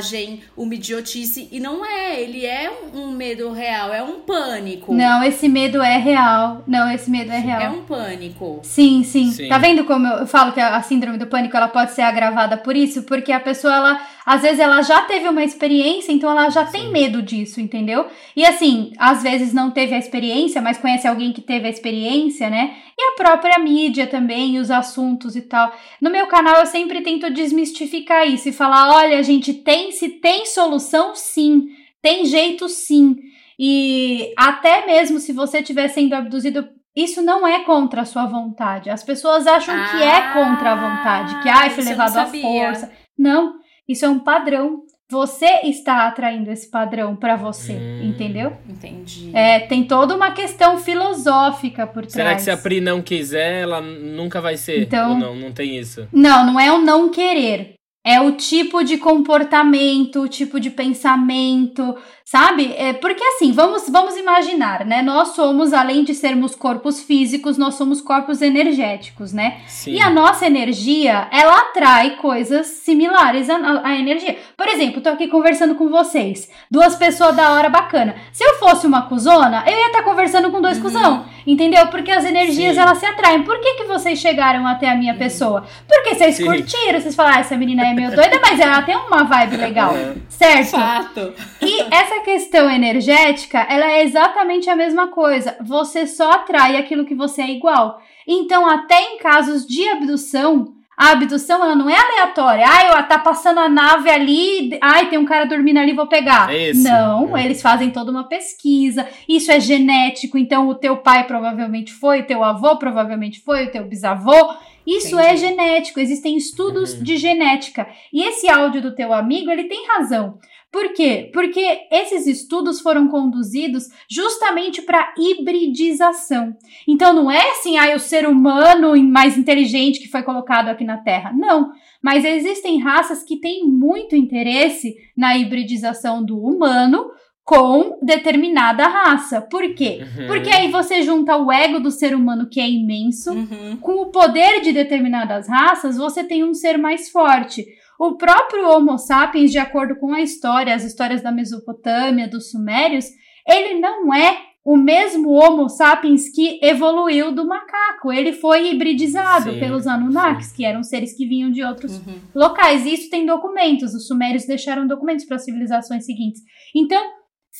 Speaker 2: uma idiotice, e não é, ele é um, medo real, é um pânico.
Speaker 5: Não, esse medo é real. Não, esse medo é real.
Speaker 2: É um pânico.
Speaker 5: Sim, sim,
Speaker 1: Sim.
Speaker 5: Tá vendo como eu falo que a a síndrome do pânico ela pode ser agravada por isso? Porque a pessoa, ela, às vezes, ela já teve uma experiência, então ela já tem medo disso, entendeu? E assim, às vezes não teve a experiência, mas conhece alguém que teve a experiência, né? E a própria mídia também, os assuntos e tal. No meu canal eu sempre tento desmistificar isso e falar: olha, gente, tem se tem solução, sim. Tem jeito, sim. E até mesmo se você estiver sendo abduzido, isso não é contra a sua vontade. As pessoas acham que é contra a vontade, que ai,
Speaker 2: Ah,
Speaker 5: foi levado à força. Não, isso é um padrão. Você está atraindo esse padrão pra você,
Speaker 1: Hum.
Speaker 5: entendeu?
Speaker 2: Entendi.
Speaker 5: É, tem toda uma questão filosófica por trás.
Speaker 1: Será que se a Pri não quiser, ela nunca vai ser?
Speaker 5: Então-
Speaker 1: Ou não, não tem isso?
Speaker 5: Não, não é o não querer. É o tipo de comportamento, o tipo de pensamento, sabe? É, porque assim, vamos, vamos imaginar, né? Nós somos, além de sermos corpos físicos, nós somos corpos energéticos, né?
Speaker 1: Sim.
Speaker 5: E a nossa energia, ela atrai coisas similares à, à- energia. Por exemplo, tô aqui conversando com vocês. Duas pessoas da hora bacana. Se eu fosse uma cuzona, eu ia estar conversando com dois cuzão. entendeu? Porque as energias
Speaker 1: Sim.
Speaker 5: elas se atraem. Por que, que vocês chegaram até a minha pessoa? Porque vocês
Speaker 1: Sim.
Speaker 5: curtiram, vocês falaram, ah, essa menina é meio doida, mas ela tem uma vibe legal,
Speaker 1: É.
Speaker 5: certo?
Speaker 2: Fato.
Speaker 5: E essa questão energética, ela é exatamente a mesma coisa. Você só atrai aquilo que você é igual. Então, até em casos de abdução, a abdução ela não é aleatória. Ai, ó, tá passando a nave ali, ai, tem um cara dormindo ali, vou pegar.
Speaker 1: É esse.
Speaker 5: Não,
Speaker 1: É.
Speaker 5: eles fazem toda uma pesquisa. Isso é genético, então o teu pai provavelmente foi, o teu avô provavelmente foi, o teu bisavô. Isso é
Speaker 2: Entendi.
Speaker 5: genético, existem estudos
Speaker 1: Uhum.
Speaker 5: de genética. E esse áudio do teu amigo, ele tem razão. Por quê? Porque esses estudos foram conduzidos justamente para hibridização. Então não é assim, ah, o ser humano mais inteligente que foi colocado aqui na Terra. Não. Mas existem raças que têm muito interesse na hibridização do humano com determinada raça. Por quê?
Speaker 1: Uhum.
Speaker 5: Porque aí você junta o ego do ser humano, que é imenso,
Speaker 2: Uhum.
Speaker 5: com o poder de determinadas raças, você tem um ser mais forte. O próprio Homo sapiens, de acordo com a história, as histórias da Mesopotâmia, dos Sumérios, ele não é o mesmo Homo sapiens que evoluiu do macaco. Ele foi hibridizado
Speaker 1: Sim,
Speaker 5: pelos Anunnakis, que eram seres que vinham de outros
Speaker 2: Uhum.
Speaker 5: locais. E isso tem documentos. Os Sumérios deixaram documentos para as civilizações seguintes. Então,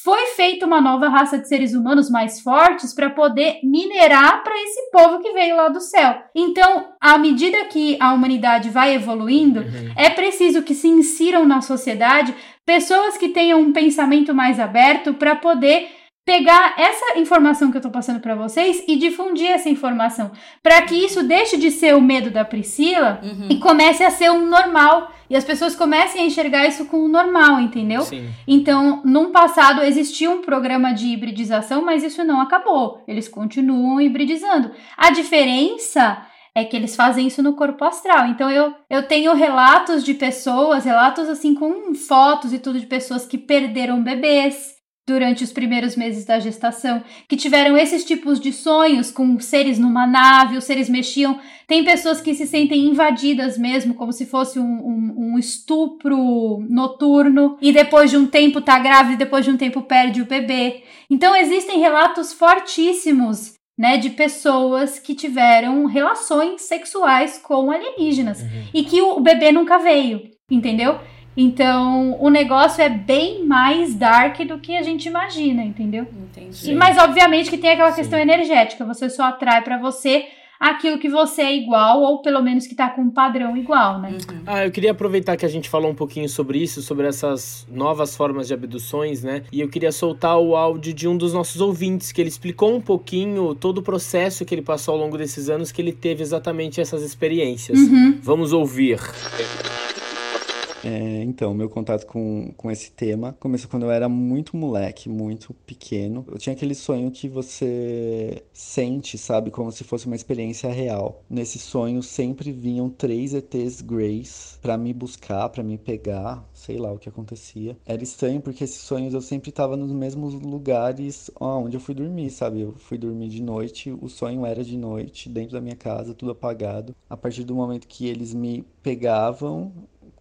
Speaker 5: foi feita uma nova raça de seres humanos mais fortes para poder minerar para esse povo que veio lá do céu. Então, à medida que a humanidade vai evoluindo,
Speaker 1: Uhum.
Speaker 5: é preciso que se insiram na sociedade pessoas que tenham um pensamento mais aberto para poder pegar essa informação que eu tô passando para vocês e difundir essa informação, para que isso deixe de ser o medo da Priscila
Speaker 2: Uhum.
Speaker 5: e comece a ser um normal e as pessoas comecem a enxergar isso como normal, entendeu?
Speaker 1: Sim.
Speaker 5: Então, num passado existia um programa de hibridização, mas isso não acabou. Eles continuam hibridizando. A diferença é que eles fazem isso no corpo astral. Então, eu, eu tenho relatos de pessoas, relatos assim com fotos e tudo de pessoas que perderam bebês durante os primeiros meses da gestação, que tiveram esses tipos de sonhos com seres numa nave, os seres mexiam. Tem pessoas que se sentem invadidas mesmo, como se fosse um, um, um estupro noturno, e depois de um tempo tá grávida, e depois de um tempo perde o bebê. Então existem relatos fortíssimos, né, de pessoas que tiveram relações sexuais com alienígenas
Speaker 1: Uhum.
Speaker 5: e que o bebê nunca veio, entendeu? Então, o negócio é bem mais dark do que a gente imagina, entendeu?
Speaker 2: Entendi.
Speaker 5: E, mas obviamente que tem aquela
Speaker 1: Sim.
Speaker 5: questão energética, você só atrai pra você aquilo que você é igual ou pelo menos que tá com um padrão igual, né?
Speaker 2: Uhum.
Speaker 1: Ah, eu queria aproveitar que a gente falou um pouquinho sobre isso, sobre essas novas formas de abduções, né? E eu queria soltar o áudio de um dos nossos ouvintes, que ele explicou um pouquinho todo o processo que ele passou ao longo desses anos, que ele teve exatamente essas experiências.
Speaker 5: Uhum.
Speaker 1: Vamos ouvir.
Speaker 6: É, então, meu contato com, com esse tema começou quando eu era muito moleque, muito pequeno. Eu tinha aquele sonho que você sente, sabe, como se fosse uma experiência real. Nesse sonho sempre vinham três ETs Greys pra me buscar, pra me pegar, sei lá o que acontecia. Era estranho porque esses sonhos eu sempre tava nos mesmos lugares onde eu fui dormir, sabe? Eu fui dormir de noite, o sonho era de noite, dentro da minha casa, tudo apagado. A partir do momento que eles me pegavam,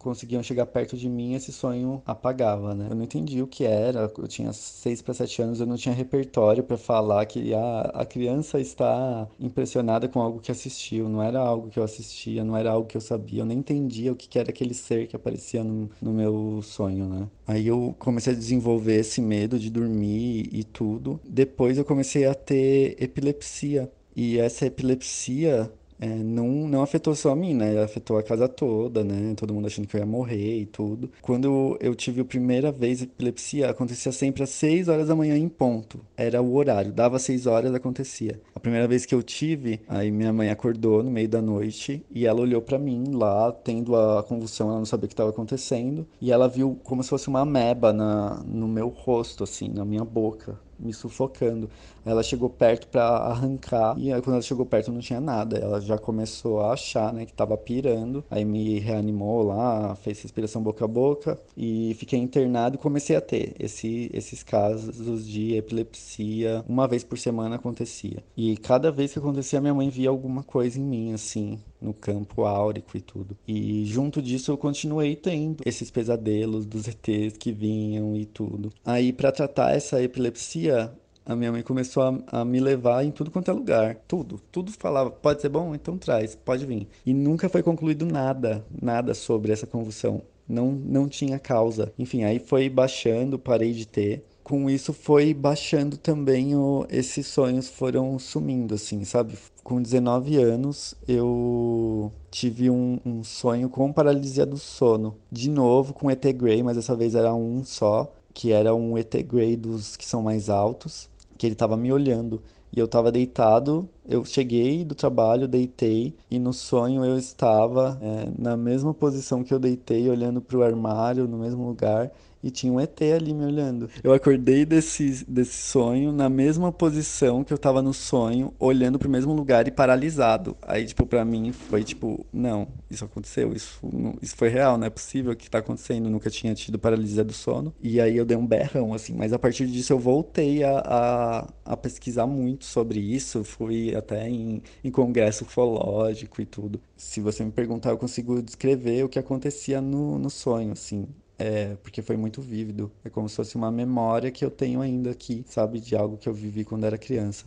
Speaker 6: conseguiam chegar perto de mim, esse sonho apagava, né? Eu não entendi o que era. Eu tinha 6 para 7 anos, eu não tinha repertório para falar que ah, a criança está impressionada com algo que assistiu. Não era algo que eu assistia, não era algo que eu sabia. Eu nem entendia o que que era aquele ser que aparecia no, no meu sonho, né? Aí eu comecei a desenvolver esse medo de dormir e tudo. Depois eu comecei a ter epilepsia. E essa epilepsia é, não, não afetou só a mim, né? Afetou a casa toda, né? Todo mundo achando que eu ia morrer e tudo. Quando eu tive a primeira vez epilepsia, acontecia sempre às 6 horas da manhã em ponto. Era o horário, dava 6 horas, acontecia. A primeira vez que eu tive, aí minha mãe acordou no meio da noite e ela olhou pra mim lá, tendo a convulsão, ela não sabia o que estava acontecendo. E ela viu como se fosse uma ameba na, no meu rosto, assim, na minha boca me sufocando. Ela chegou perto pra arrancar e aí quando ela chegou perto não tinha nada. Ela já começou a achar, né, que tava pirando. Aí me reanimou lá, fez respiração boca a boca e fiquei internado e comecei a ter esse, esses casos de epilepsia. Uma vez por semana acontecia. E cada vez que acontecia, minha mãe via alguma coisa em mim, assim, no campo áurico e tudo. E junto disso eu continuei tendo esses pesadelos dos ETs que vinham e tudo. Aí para tratar essa epilepsia, a minha mãe começou a, a, me levar em tudo quanto é lugar. Tudo. Tudo falava, pode ser bom? Então traz, pode vir. E nunca foi concluído nada, nada sobre essa convulsão. Não, não tinha causa. Enfim, aí foi baixando, parei de ter. Com isso foi baixando também, o, esses sonhos foram sumindo, assim, sabe? Com 19 anos, eu tive um, um sonho com paralisia do sono. De novo com ET Grey, mas dessa vez era um só que era um ET Grey dos que são mais altos, que ele estava me olhando. E eu estava deitado, eu cheguei do trabalho, deitei, e no sonho eu estava é, na mesma posição que eu deitei, olhando para o armário, no mesmo lugar, e tinha um ET ali me olhando. Eu acordei desse, desse sonho na mesma posição que eu tava no sonho, olhando pro mesmo lugar e paralisado. Aí, tipo, pra mim foi tipo, não, isso aconteceu, isso, isso foi real, não é possível que tá acontecendo. Nunca tinha tido paralisia do sono. E aí eu dei um berrão, assim, mas a partir disso eu voltei a, a, a pesquisar muito sobre isso. Fui até em, em congresso ufológico e tudo. Se você me perguntar, eu consigo descrever o que acontecia no, no sonho, assim. É, porque foi muito vívido. É como se fosse uma memória que eu tenho ainda aqui, sabe? De algo que eu vivi quando era criança.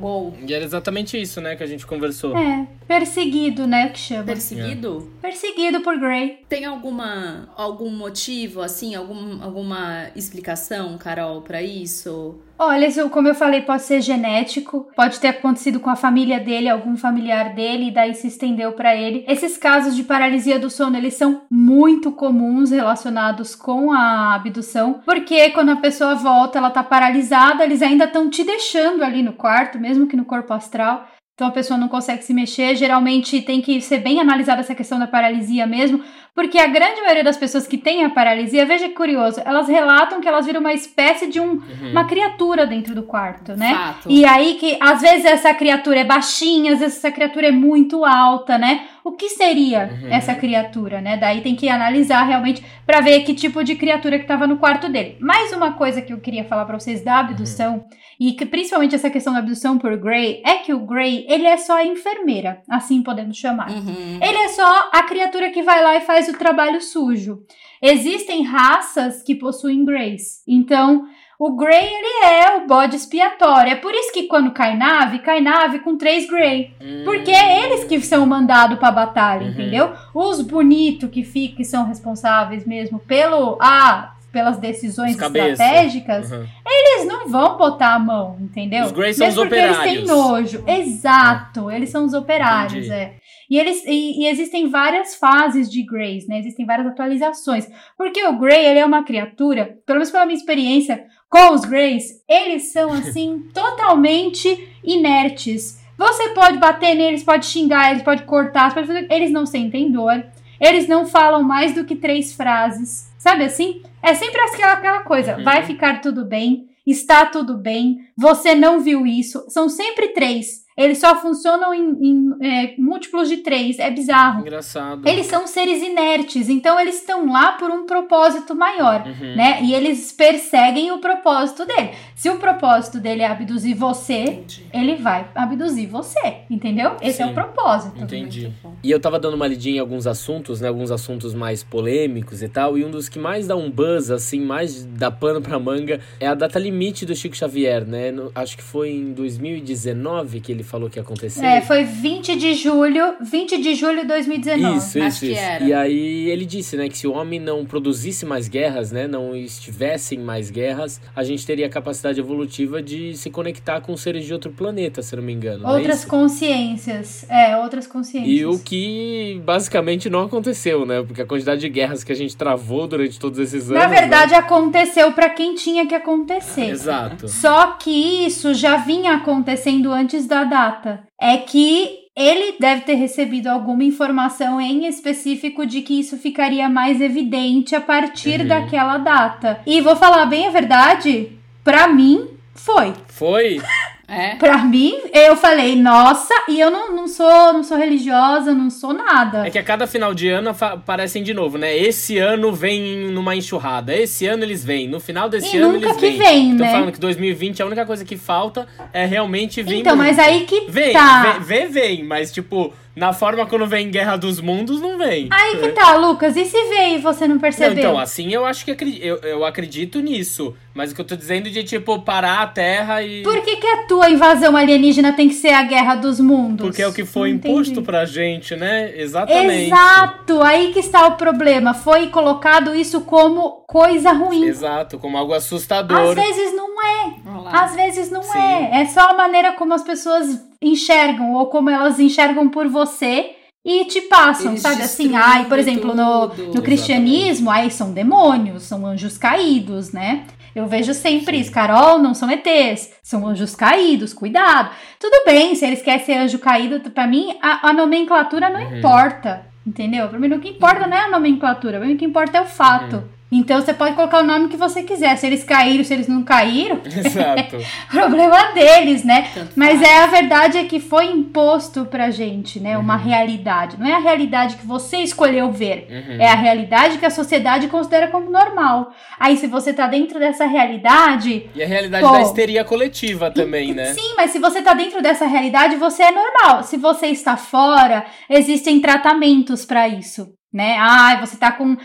Speaker 2: Uou.
Speaker 1: E era exatamente isso, né, que a gente conversou.
Speaker 5: É, perseguido, né, que chama.
Speaker 2: Perseguido?
Speaker 5: É. Perseguido por Grey.
Speaker 2: Tem alguma algum motivo, assim, algum, alguma explicação, Carol, para isso?
Speaker 5: Olha, como eu falei, pode ser genético, pode ter acontecido com a família dele, algum familiar dele, e daí se estendeu para ele. Esses casos de paralisia do sono, eles são muito comuns relacionados com a abdução, porque quando a pessoa volta, ela tá paralisada, eles ainda estão te deixando ali no quarto, mesmo que no corpo astral. Então a pessoa não consegue se mexer. Geralmente tem que ser bem analisada essa questão da paralisia mesmo, porque a grande maioria das pessoas que têm a paralisia, veja que curioso, elas relatam que elas viram uma espécie de um, uhum. uma criatura dentro do quarto, né?
Speaker 2: Fato.
Speaker 5: E aí que às vezes essa criatura é baixinha, às vezes essa criatura é muito alta, né? O que seria uhum. essa criatura, né? Daí tem que analisar realmente para ver que tipo de criatura que estava no quarto dele. Mais uma coisa que eu queria falar para vocês da abdução uhum. e que principalmente essa questão da abdução por Gray é que o Gray, ele é só a enfermeira, assim podemos chamar.
Speaker 2: Uhum.
Speaker 5: Ele é só a criatura que vai lá e faz faz o trabalho sujo. Existem raças que possuem Greys. Então, o Grey, ele é o bode expiatório. É por isso que quando cai nave, cai nave com três Grey. Hum. Porque é eles que são mandados pra batalha, uhum. entendeu? Os bonitos que ficam, que são responsáveis mesmo pelo... Ah, pelas decisões estratégicas, uhum. eles não vão botar a mão, entendeu?
Speaker 1: Os Greys são os operários.
Speaker 5: eles têm nojo. Exato, eles são os operários, Entendi. é. E, eles, e, e, existem várias fases de Greys, né? Existem várias atualizações. Porque o Grey, ele é uma criatura, pelo menos pela minha experiência com os Greys, eles são, assim, totalmente inertes. Você pode bater neles, pode xingar, eles pode cortar, pode fazer... eles não sentem dor, eles não falam mais do que três frases. Sabe assim? É sempre aquela, aquela coisa, uhum. vai ficar tudo bem, está tudo bem, você não viu isso. São sempre três. Eles só funcionam em, em é, múltiplos de três. É bizarro.
Speaker 1: Engraçado.
Speaker 5: Eles são seres inertes, então eles estão lá por um propósito maior, uhum. né? E eles perseguem o propósito dele. Se o propósito dele é abduzir você, Entendi. ele vai abduzir você, entendeu? Esse Sim. é o propósito.
Speaker 1: Entendi. E eu tava dando uma lidinha em alguns assuntos, né? Alguns assuntos mais polêmicos e tal. E um dos que mais dá um buzz, assim, mais dá pano pra manga, é a data limite do Chico Xavier, né? No, acho que foi em 2019 que ele falou que ia acontecer.
Speaker 5: É, foi 20 de julho, 20 de julho de 2019.
Speaker 1: Isso, isso, Acho isso. E aí ele disse, né, que se o homem não produzisse mais guerras, né, não estivesse em mais guerras, a gente teria a capacidade evolutiva de se conectar com seres de outro planeta, se não me engano.
Speaker 5: É outras
Speaker 1: é
Speaker 5: consciências. É, outras consciências.
Speaker 1: E o que basicamente não aconteceu, né? Porque a quantidade de guerras que a gente travou durante todos esses anos.
Speaker 5: Na verdade, né? aconteceu para quem tinha que acontecer.
Speaker 1: Exato.
Speaker 5: Só que isso já vinha acontecendo antes da data. É que ele deve ter recebido alguma informação em específico de que isso ficaria mais evidente a partir uhum. daquela data. E vou falar bem a verdade, para mim foi.
Speaker 1: Foi?
Speaker 2: É.
Speaker 5: Pra mim, eu falei, nossa, e eu não, não sou não sou religiosa, não sou nada.
Speaker 1: É que a cada final de ano aparecem de novo, né? Esse ano vem numa enxurrada, esse ano eles vêm, no final desse
Speaker 5: e
Speaker 1: ano
Speaker 5: nunca
Speaker 1: eles
Speaker 5: que
Speaker 1: vêm.
Speaker 5: vem
Speaker 1: Tô
Speaker 5: né?
Speaker 1: falando que 2020 a única coisa que falta é realmente vir.
Speaker 5: Então,
Speaker 1: muito.
Speaker 5: mas aí que
Speaker 1: vem,
Speaker 5: tá.
Speaker 1: Vem, vem, vem, mas tipo, na forma quando vem Guerra dos Mundos, não vem.
Speaker 5: Aí que tá, Lucas. E se veio e você não
Speaker 1: Não,
Speaker 5: percebeu?
Speaker 1: então, assim eu acho que acri- eu, eu acredito nisso. Mas o que eu tô dizendo de, tipo, parar a Terra e.
Speaker 5: Por que, que a tua invasão alienígena tem que ser a guerra dos mundos?
Speaker 1: Porque é o que foi
Speaker 5: Não
Speaker 1: imposto
Speaker 5: entendi.
Speaker 1: pra gente, né? Exatamente.
Speaker 5: Exato, aí que está o problema. Foi colocado isso como coisa ruim.
Speaker 1: Exato, como algo assustador.
Speaker 5: Às vezes não é. Às vezes não
Speaker 1: Sim.
Speaker 5: é. É só a maneira como as pessoas enxergam ou como elas enxergam por você e te passam,
Speaker 2: Eles
Speaker 5: sabe? Assim, ai, por exemplo, no, no cristianismo, ai, são demônios, são anjos caídos, né? Eu vejo sempre isso, Carol, não são ETs, são anjos caídos, cuidado. Tudo bem, se eles querem ser anjo caído, pra mim a, a nomenclatura não
Speaker 1: Uhum.
Speaker 5: importa, entendeu? Pra mim o que importa não é a nomenclatura, pra mim o que importa é o fato.
Speaker 1: Uhum.
Speaker 5: Então você pode colocar o nome que você quiser, se eles caíram, se eles não caíram,
Speaker 1: Exato.
Speaker 5: problema deles, né?
Speaker 2: Tanto
Speaker 5: Mas
Speaker 2: faz.
Speaker 5: é a verdade é que foi imposto pra gente, né? Uma
Speaker 1: Uhum.
Speaker 5: realidade. Não é a realidade que você escolheu ver.
Speaker 1: Uhum.
Speaker 5: É a realidade que a sociedade considera como normal. Aí, se você tá dentro dessa realidade.
Speaker 1: E a realidade
Speaker 5: Pô.
Speaker 1: da histeria coletiva também, né?
Speaker 5: Sim, mas se você tá dentro dessa realidade, você é normal. Se você está fora, existem tratamentos pra isso, né? Ai, você tá com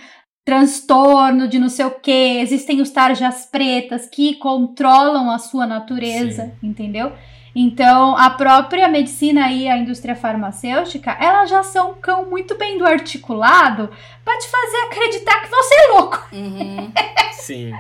Speaker 5: transtorno de não sei o que, existem os tarjas pretas que controlam a sua natureza, entendeu? Então, a própria medicina e a indústria farmacêutica, elas já são um cão muito bem do articulado pra te fazer acreditar que você é louco.
Speaker 2: Uhum.
Speaker 1: Sim.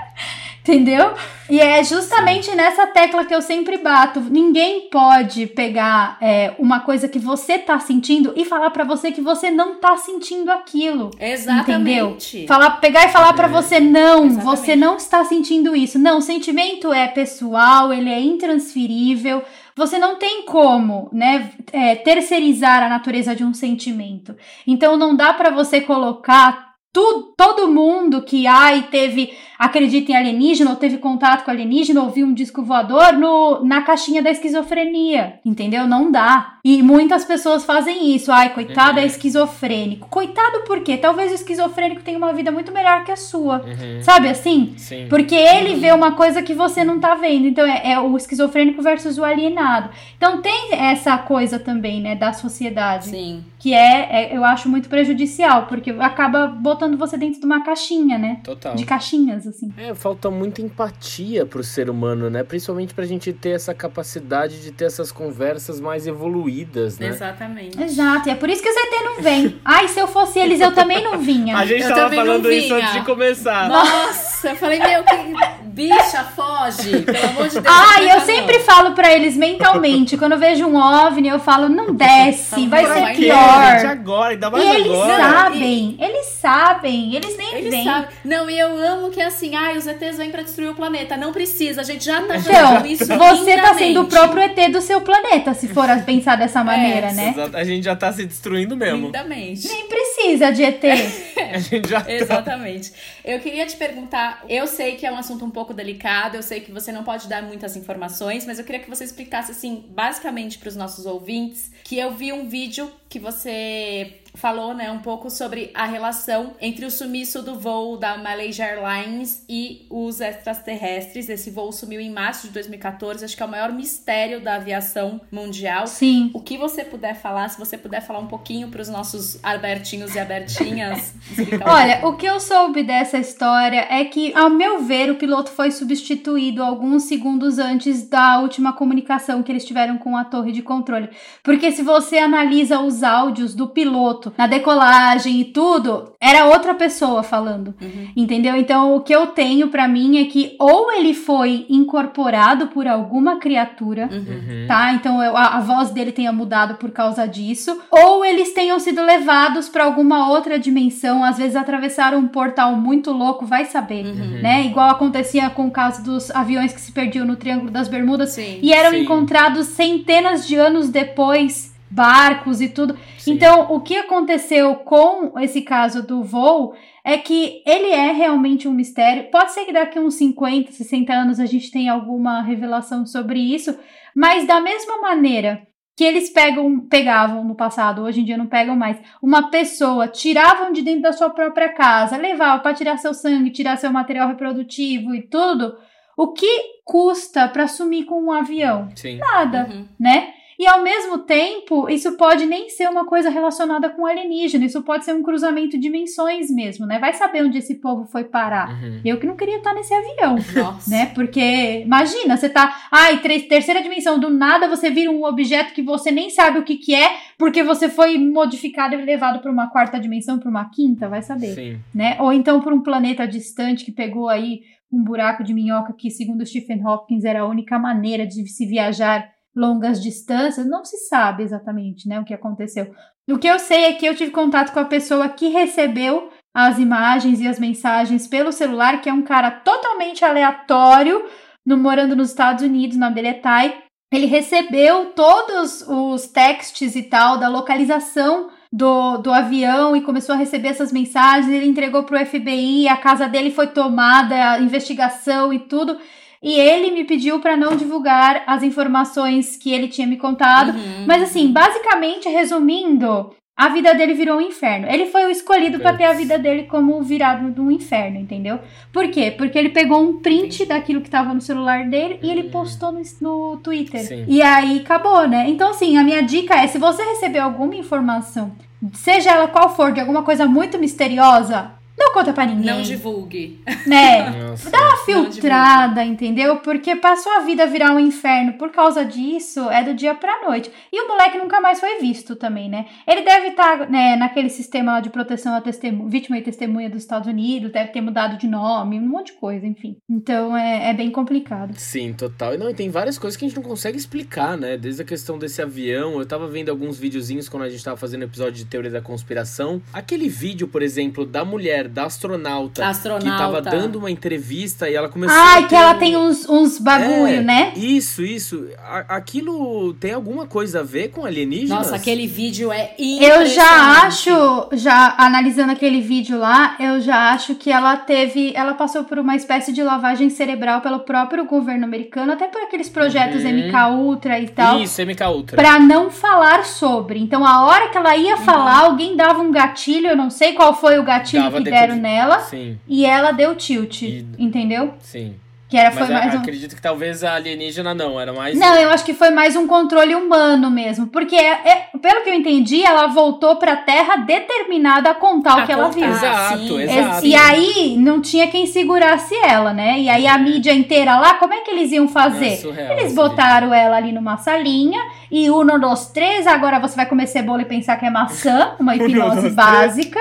Speaker 5: Entendeu? E é justamente nessa tecla que eu sempre bato. Ninguém pode pegar é, uma coisa que você tá sentindo e falar pra você que você não tá sentindo aquilo.
Speaker 2: Exatamente.
Speaker 5: Falar, pegar e falar pra
Speaker 1: É.
Speaker 5: você não,
Speaker 2: Exatamente.
Speaker 5: você não está sentindo isso. Não, o sentimento é pessoal, ele é intransferível. Você não tem como, né, é, terceirizar a natureza de um sentimento. Então não dá pra você colocar tu, todo mundo que ai teve acredita em alienígena ou teve contato com alienígena ou viu um disco voador no, na caixinha da esquizofrenia, entendeu? Não dá. E muitas pessoas fazem isso. Ai, coitado é
Speaker 1: Uhum.
Speaker 5: esquizofrênico. Coitado por quê? Talvez o esquizofrênico tenha uma vida muito melhor que a sua.
Speaker 1: Uhum.
Speaker 5: Sabe assim?
Speaker 1: Sim.
Speaker 5: Porque ele vê uma coisa que você não tá vendo. Então é, é o esquizofrênico versus o alienado. Então tem essa coisa também, né, da sociedade
Speaker 2: Sim.
Speaker 5: Que é, é, eu acho muito prejudicial, porque acaba botando você dentro de uma caixinha, né?
Speaker 1: Total.
Speaker 5: De caixinhas, assim.
Speaker 1: É, falta muita empatia pro ser humano, né? Principalmente pra gente ter essa capacidade de ter essas conversas mais evoluídas, né?
Speaker 2: Exatamente.
Speaker 5: Exato, e é por isso que os ET não vem. Ai, se eu fosse eles, eu também não vinha.
Speaker 1: A gente
Speaker 2: Eu
Speaker 1: tava falando isso antes de começar.
Speaker 2: Nossa, eu falei, meu, que bicha, foge. Pelo amor de Deus.
Speaker 5: Ai, eu sempre falo pra eles mentalmente, quando eu vejo um OVNI, eu falo, não desce, vai ser
Speaker 2: vai
Speaker 1: Gente, agora, ainda
Speaker 5: E
Speaker 1: mais
Speaker 5: eles
Speaker 1: agora.
Speaker 5: sabem, eles sabem, eles nem
Speaker 2: Eles
Speaker 5: vêm.
Speaker 2: sabem. Não, e eu amo que é assim, ai, os ETs vêm pra destruir o planeta. Não precisa, a gente já tá
Speaker 5: Então,
Speaker 2: fazendo isso
Speaker 5: você tá sendo o próprio ET do seu planeta, se for pensar dessa maneira, né?
Speaker 1: Exato, A gente já tá se destruindo mesmo.
Speaker 2: Lindamente.
Speaker 5: Nem precisa de ET.
Speaker 1: A gente já tá.
Speaker 2: Exatamente. Eu queria te perguntar, eu sei que é um assunto um pouco delicado, eu sei que você não pode dar muitas informações, mas eu queria que você explicasse assim, basicamente para os nossos ouvintes, que eu vi um vídeo que você falou, né, um pouco sobre a relação entre o sumiço do voo da Malaysia Airlines e os extraterrestres. Esse voo sumiu em março de 2014, acho que é o maior mistério da aviação mundial.
Speaker 5: Sim.
Speaker 2: O que você puder falar, se você puder falar um pouquinho para os nossos Albertinhos e Albertinhas.
Speaker 5: Olha, o que eu soube dessa história é que, ao meu ver, o piloto foi substituído alguns segundos antes da última comunicação que eles tiveram com a torre de controle. Porque se você analisa os áudios do piloto na decolagem e tudo, era outra pessoa falando.
Speaker 2: Uhum.
Speaker 5: Entendeu? Então, o que eu tenho pra mim é que ou ele foi incorporado por alguma criatura,
Speaker 1: Uhum.
Speaker 5: tá? Então eu- a, a voz dele tenha mudado por causa disso, ou eles tenham sido levados pra alguma outra dimensão, às vezes atravessaram um portal muito louco, vai saber,
Speaker 2: Uhum.
Speaker 5: né? Igual acontecia com o caso dos aviões que se perdiam no Triângulo das Bermudas
Speaker 2: Sim.
Speaker 5: e eram
Speaker 1: Sim.
Speaker 5: encontrados centenas de anos depois, barcos e tudo.
Speaker 1: Sim.
Speaker 5: Então, o que aconteceu com esse caso do voo é que ele é realmente um mistério. Pode ser que daqui uns 50, 60 anos a gente tenha alguma revelação sobre isso, mas da mesma maneira que eles pegam, pegavam no passado, hoje em dia não pegam mais, uma pessoa, tiravam de dentro da sua própria casa, levavam para tirar seu sangue, tirar seu material reprodutivo e tudo, o que custa para sumir com um avião?
Speaker 1: Sim.
Speaker 5: Nada
Speaker 2: Uhum.
Speaker 5: né? E ao mesmo tempo, isso pode nem ser uma coisa relacionada com alienígena, isso pode ser um cruzamento de dimensões mesmo, né? Vai saber onde esse povo foi parar.
Speaker 1: Uhum.
Speaker 5: Eu que não queria estar nesse avião,
Speaker 2: Nossa.
Speaker 5: né? Porque imagina, você tá, ai, terceira dimensão, do nada você vira um objeto que você nem sabe o que que é, porque você foi modificado e levado para uma quarta dimensão, para uma quinta, vai saber
Speaker 1: Sim.
Speaker 5: né? Ou então por um planeta distante que pegou aí um buraco de minhoca que, segundo Stephen Hawking, era a única maneira de se viajar longas distâncias. Não se sabe exatamente, né, o que aconteceu. O que eu sei é que eu tive contato com a pessoa que recebeu as imagens e as mensagens pelo celular, que é um cara totalmente aleatório, no, morando nos Estados Unidos, o nome é. Ele recebeu todos os textos e tal da localização do, do avião e começou a receber essas mensagens. Ele entregou pro FBI, a casa dele foi tomada, a investigação e tudo. E ele me pediu para não divulgar as informações que ele tinha me contado.
Speaker 2: Uhum.
Speaker 5: Mas assim, basicamente, resumindo, a vida dele virou um inferno. Ele foi o escolhido para ter a vida dele como virado de um inferno, entendeu? Por quê? Porque ele pegou um print daquilo que tava no celular dele e ele postou no, no Twitter.
Speaker 1: Sim.
Speaker 5: E aí acabou, né? Então, assim, a minha dica é: se você receber alguma informação, seja ela qual for, de alguma coisa muito misteriosa, não conta pra ninguém.
Speaker 2: Não divulgue.
Speaker 5: Né?
Speaker 1: Nossa.
Speaker 5: Dá uma filtrada, entendeu? Porque pra sua vida virar um inferno por causa disso, é do dia pra noite. E o moleque nunca mais foi visto também, né? Ele deve estar né, naquele sistema de proteção à vítima e testemunha dos Estados Unidos, deve ter mudado de nome, um monte de coisa, enfim. Então é, é bem complicado.
Speaker 1: Sim, total. E não, e tem várias coisas que a gente não consegue explicar, né? Desde a questão desse avião. Eu tava vendo alguns videozinhos quando a gente tava fazendo episódio de teoria da conspiração. Aquele vídeo, por exemplo, da mulher, da astronauta,
Speaker 2: Astronauta.
Speaker 1: que tava dando uma entrevista e ela começou
Speaker 5: Ai,
Speaker 1: a
Speaker 5: que
Speaker 1: ter
Speaker 5: ela
Speaker 1: um-
Speaker 5: tem uns, uns bagulho,
Speaker 1: É,
Speaker 5: né?
Speaker 1: Isso, isso. A- aquilo tem alguma coisa a ver com alienígenas?
Speaker 2: Nossa, aquele vídeo é
Speaker 5: Eu já acho, já analisando aquele vídeo lá, eu já acho que ela teve, ela passou por uma espécie de lavagem cerebral pelo próprio governo americano, até por aqueles projetos
Speaker 1: Uhum.
Speaker 5: MK Ultra e tal,
Speaker 1: Isso, MK Ultra.
Speaker 5: pra não falar sobre. Então a hora que ela ia falar, alguém dava um gatilho, eu não sei qual foi o gatilho
Speaker 1: Dava
Speaker 5: que
Speaker 1: de-
Speaker 5: nela,
Speaker 1: Sim,
Speaker 5: e ela deu tilt,
Speaker 1: E-
Speaker 5: entendeu?
Speaker 1: sim.
Speaker 5: Que era
Speaker 1: Mas
Speaker 5: foi
Speaker 1: a-
Speaker 5: mais um
Speaker 1: acredito que talvez a alienígena não, era mais.
Speaker 5: Não, eu acho que foi mais um controle humano mesmo. Porque, é- é- pelo que eu entendi, ela voltou pra Terra determinada a contar
Speaker 2: A
Speaker 5: o que ela
Speaker 2: contar.
Speaker 5: viu.
Speaker 1: Exato,
Speaker 2: sim.
Speaker 1: exato.
Speaker 5: E aí, não tinha quem segurasse ela, né? E aí, a mídia inteira lá, como é que eles iam
Speaker 1: É
Speaker 5: fazer?
Speaker 1: surreal
Speaker 5: Eles
Speaker 1: esse
Speaker 5: botaram ela ali numa salinha e um, dois, três, agora você vai comer cebola e pensar que é maçã, uma hipnose básica.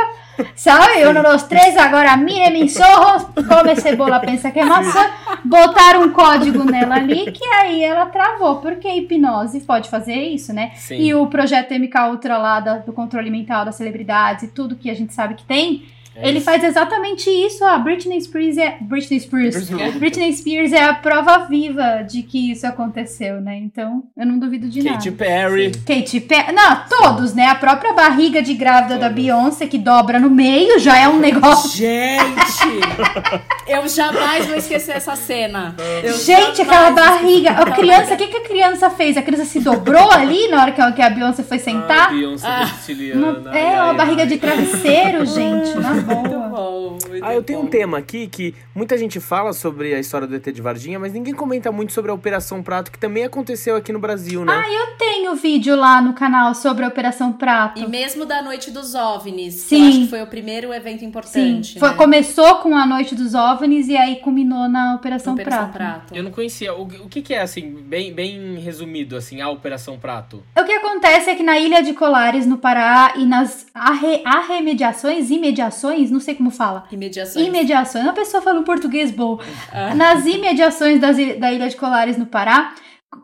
Speaker 5: Sabe? Um, dois, três, agora mire mis ojos, come cebola, pensa que é maçã. Botaram um código nela ali que aí ela travou, porque a hipnose pode fazer isso, né?
Speaker 1: Sim.
Speaker 5: E o projeto MK Ultra lá da- do controle mental das celebridades e tudo que a gente sabe que tem,
Speaker 1: É
Speaker 5: ele
Speaker 1: isso.
Speaker 5: faz exatamente isso. A Britney Spears é. Britney Spears.
Speaker 1: Britney.
Speaker 5: Spears é a prova viva de que isso aconteceu, né? Então, eu não duvido de
Speaker 1: Katy
Speaker 5: nada.
Speaker 1: Perry.
Speaker 5: Katy Perry. Não, todos, né? A própria barriga de grávida da. Beyoncé, que dobra no meio, já é um negócio.
Speaker 2: Gente! eu jamais vou esquecer essa cena. Eu
Speaker 5: Gente, aquela barriga. A criança, o que, que a criança fez? A criança se dobrou ali na hora que a, que a Beyoncé foi
Speaker 1: Ah,
Speaker 5: sentar?
Speaker 1: Beyoncé
Speaker 2: Ah.
Speaker 5: Uma-
Speaker 1: ai,
Speaker 5: é, uma barriga de travesseiro, gente, na
Speaker 2: Muito bom, muito
Speaker 1: Ah, eu tenho um tema aqui que muita gente fala sobre a história do ET de Varginha, mas ninguém comenta muito sobre a Operação Prato, que também aconteceu aqui no Brasil, né?
Speaker 5: Ah, eu tenho vídeo lá no canal sobre a Operação Prato.
Speaker 2: E mesmo da Noite dos OVNIs, que
Speaker 5: Sim.
Speaker 2: eu acho que foi o primeiro evento
Speaker 5: Sim,
Speaker 2: importante.
Speaker 5: foi,
Speaker 2: né?
Speaker 5: começou com a Noite dos OVNIs e aí culminou na Operação,
Speaker 2: Operação
Speaker 5: Prato.
Speaker 2: Prato.
Speaker 1: Eu não conhecia. O, o que, que é, assim, bem, bem resumido, assim, a Operação Prato?
Speaker 5: O que acontece é que na Ilha de Colares, no Pará, e nas arre, arremediações, imediações, não sei como fala.
Speaker 2: Imediações.
Speaker 5: Imediações, uma pessoa fala um português bom.
Speaker 2: Ah.
Speaker 5: Nas imediações das da Ilha de Colares, no Pará,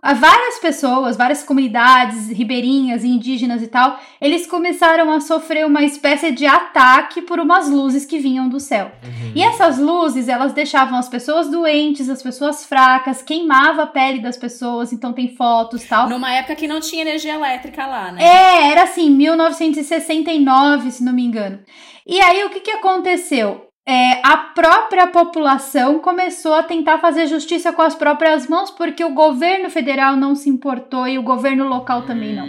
Speaker 5: há várias pessoas, várias comunidades ribeirinhas indígenas e tal, eles começaram a sofrer uma espécie de ataque por umas luzes que vinham do céu.
Speaker 1: Uhum.
Speaker 5: E essas luzes, elas deixavam as pessoas doentes, as pessoas fracas, queimava a pele das pessoas, então tem fotos e tal.
Speaker 2: Numa época que não tinha energia elétrica lá, né?
Speaker 5: É, era assim, 1969, se não me engano. E aí, o que, que aconteceu? É, a própria população começou a tentar fazer justiça com as próprias mãos, porque o governo federal não se importou e o governo local também não.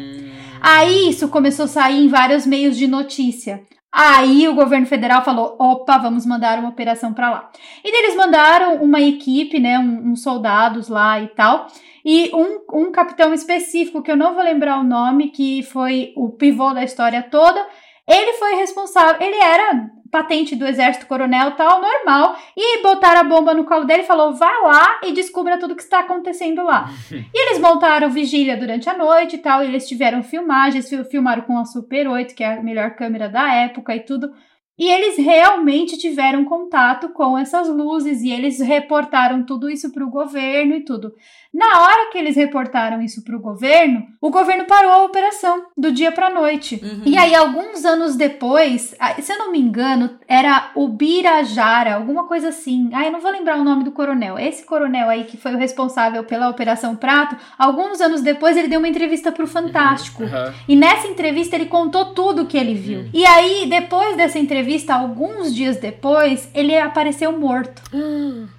Speaker 5: Aí isso começou a sair em vários meios de notícia. Aí o governo federal falou: opa, vamos mandar uma operação para lá. E eles mandaram uma equipe, né, uns um, um soldados lá e tal. E um, um capitão específico, que eu não vou lembrar o nome, que foi o pivô da história toda, ele foi responsável, ele era patente do exército coronel tal, normal, e botaram a bomba no colo dele e falou, vá lá e descubra tudo que está acontecendo lá. e eles montaram vigília durante a noite e tal, e eles tiveram filmagens, filmaram com a Super 8, que é a melhor câmera da época e tudo, e eles realmente tiveram contato com essas luzes e eles reportaram tudo isso para o governo e tudo. Na hora que eles reportaram isso para o governo, o governo parou a operação do dia para noite. Uhum. E aí, alguns anos depois, se eu não me engano, era o Birajara, alguma coisa assim. Ah, eu não vou lembrar o nome do coronel. Esse coronel aí que foi o responsável pela Operação Prato, alguns anos depois ele deu uma entrevista para o Fantástico. Uhum. E nessa entrevista ele contou tudo o que ele viu. Uhum. E aí, depois dessa entrevista, alguns dias depois, ele apareceu morto.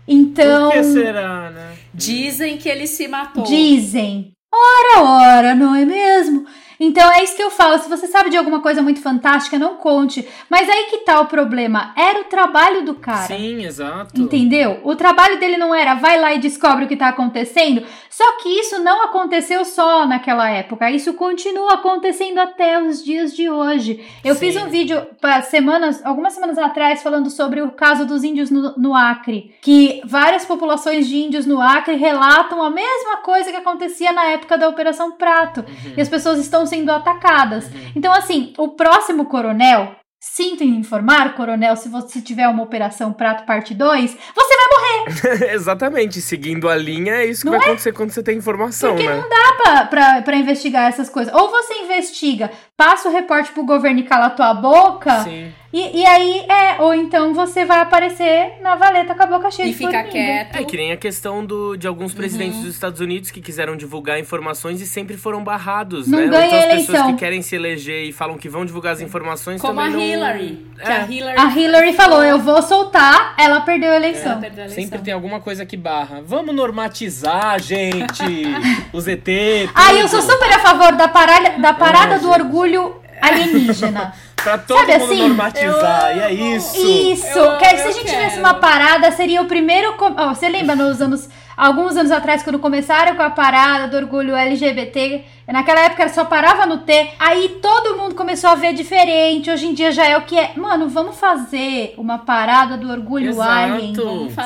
Speaker 5: Então.
Speaker 1: Por que será, né?
Speaker 2: Dizem que ele se matou.
Speaker 5: Dizem. Ora, ora, não é mesmo? Então é isso que eu falo. Se você sabe de alguma coisa muito fantástica, não conte. Mas aí que tá o problema. Era o trabalho do cara.
Speaker 1: Sim, exato.
Speaker 5: Entendeu? O trabalho dele não era vai lá e descobre o que tá acontecendo. Só que isso não aconteceu só naquela época. Isso continua acontecendo até os dias de hoje. Eu Sim. fiz um vídeo semanas, algumas semanas atrás falando sobre o caso dos índios no, no Acre. Que várias populações de índios no Acre relatam a mesma coisa que acontecia na época da Operação Prato. Uhum. E as pessoas estão sendo atacadas. Uhum. Então, assim, o próximo coronel, Sinto em informar, coronel, se você tiver uma operação Prato Parte 2, você vai morrer!
Speaker 1: Exatamente, seguindo a linha, é isso que não vai é? acontecer quando você tem informação,
Speaker 5: Porque
Speaker 1: né?
Speaker 5: não dá pra, pra, pra, investigar essas coisas. Ou você investiga, passa o reporte pro governo e cala a tua boca. Sim. E, e aí, é, ou então você vai aparecer na valeta com a boca cheia
Speaker 2: e
Speaker 5: de
Speaker 2: fica quieto.
Speaker 1: É que nem a questão do, de alguns presidentes uhum. dos Estados Unidos que quiseram divulgar informações e sempre foram barrados,
Speaker 5: não
Speaker 1: né?
Speaker 5: Ganha
Speaker 1: então as
Speaker 5: eleição.
Speaker 1: pessoas que querem se eleger e falam que vão divulgar as informações
Speaker 2: Como
Speaker 1: também
Speaker 2: a Hillary.
Speaker 1: Não... É.
Speaker 2: a Hillary.
Speaker 5: A Hillary falou, eu vou soltar, ela perdeu a eleição.
Speaker 2: Perdeu a eleição.
Speaker 1: Sempre tem alguma coisa que barra. Vamos normatizar, gente! os ET.
Speaker 5: Ah, eu sou super a favor da, parada, da parada do orgulho alienígena.
Speaker 1: pra todo Sabe mundo assim? normatizar, e é isso.
Speaker 5: Isso, eu, que aí se a gente quero. tivesse uma parada, seria o primeiro. Oh, você lembra nos anos. Alguns anos atrás, quando começaram com a parada do orgulho LGBT, Naquela época só parava no T, aí todo mundo começou a ver diferente. Hoje em dia já é o que é. Mano, vamos fazer uma parada do orgulho
Speaker 1: Exato.
Speaker 5: alien,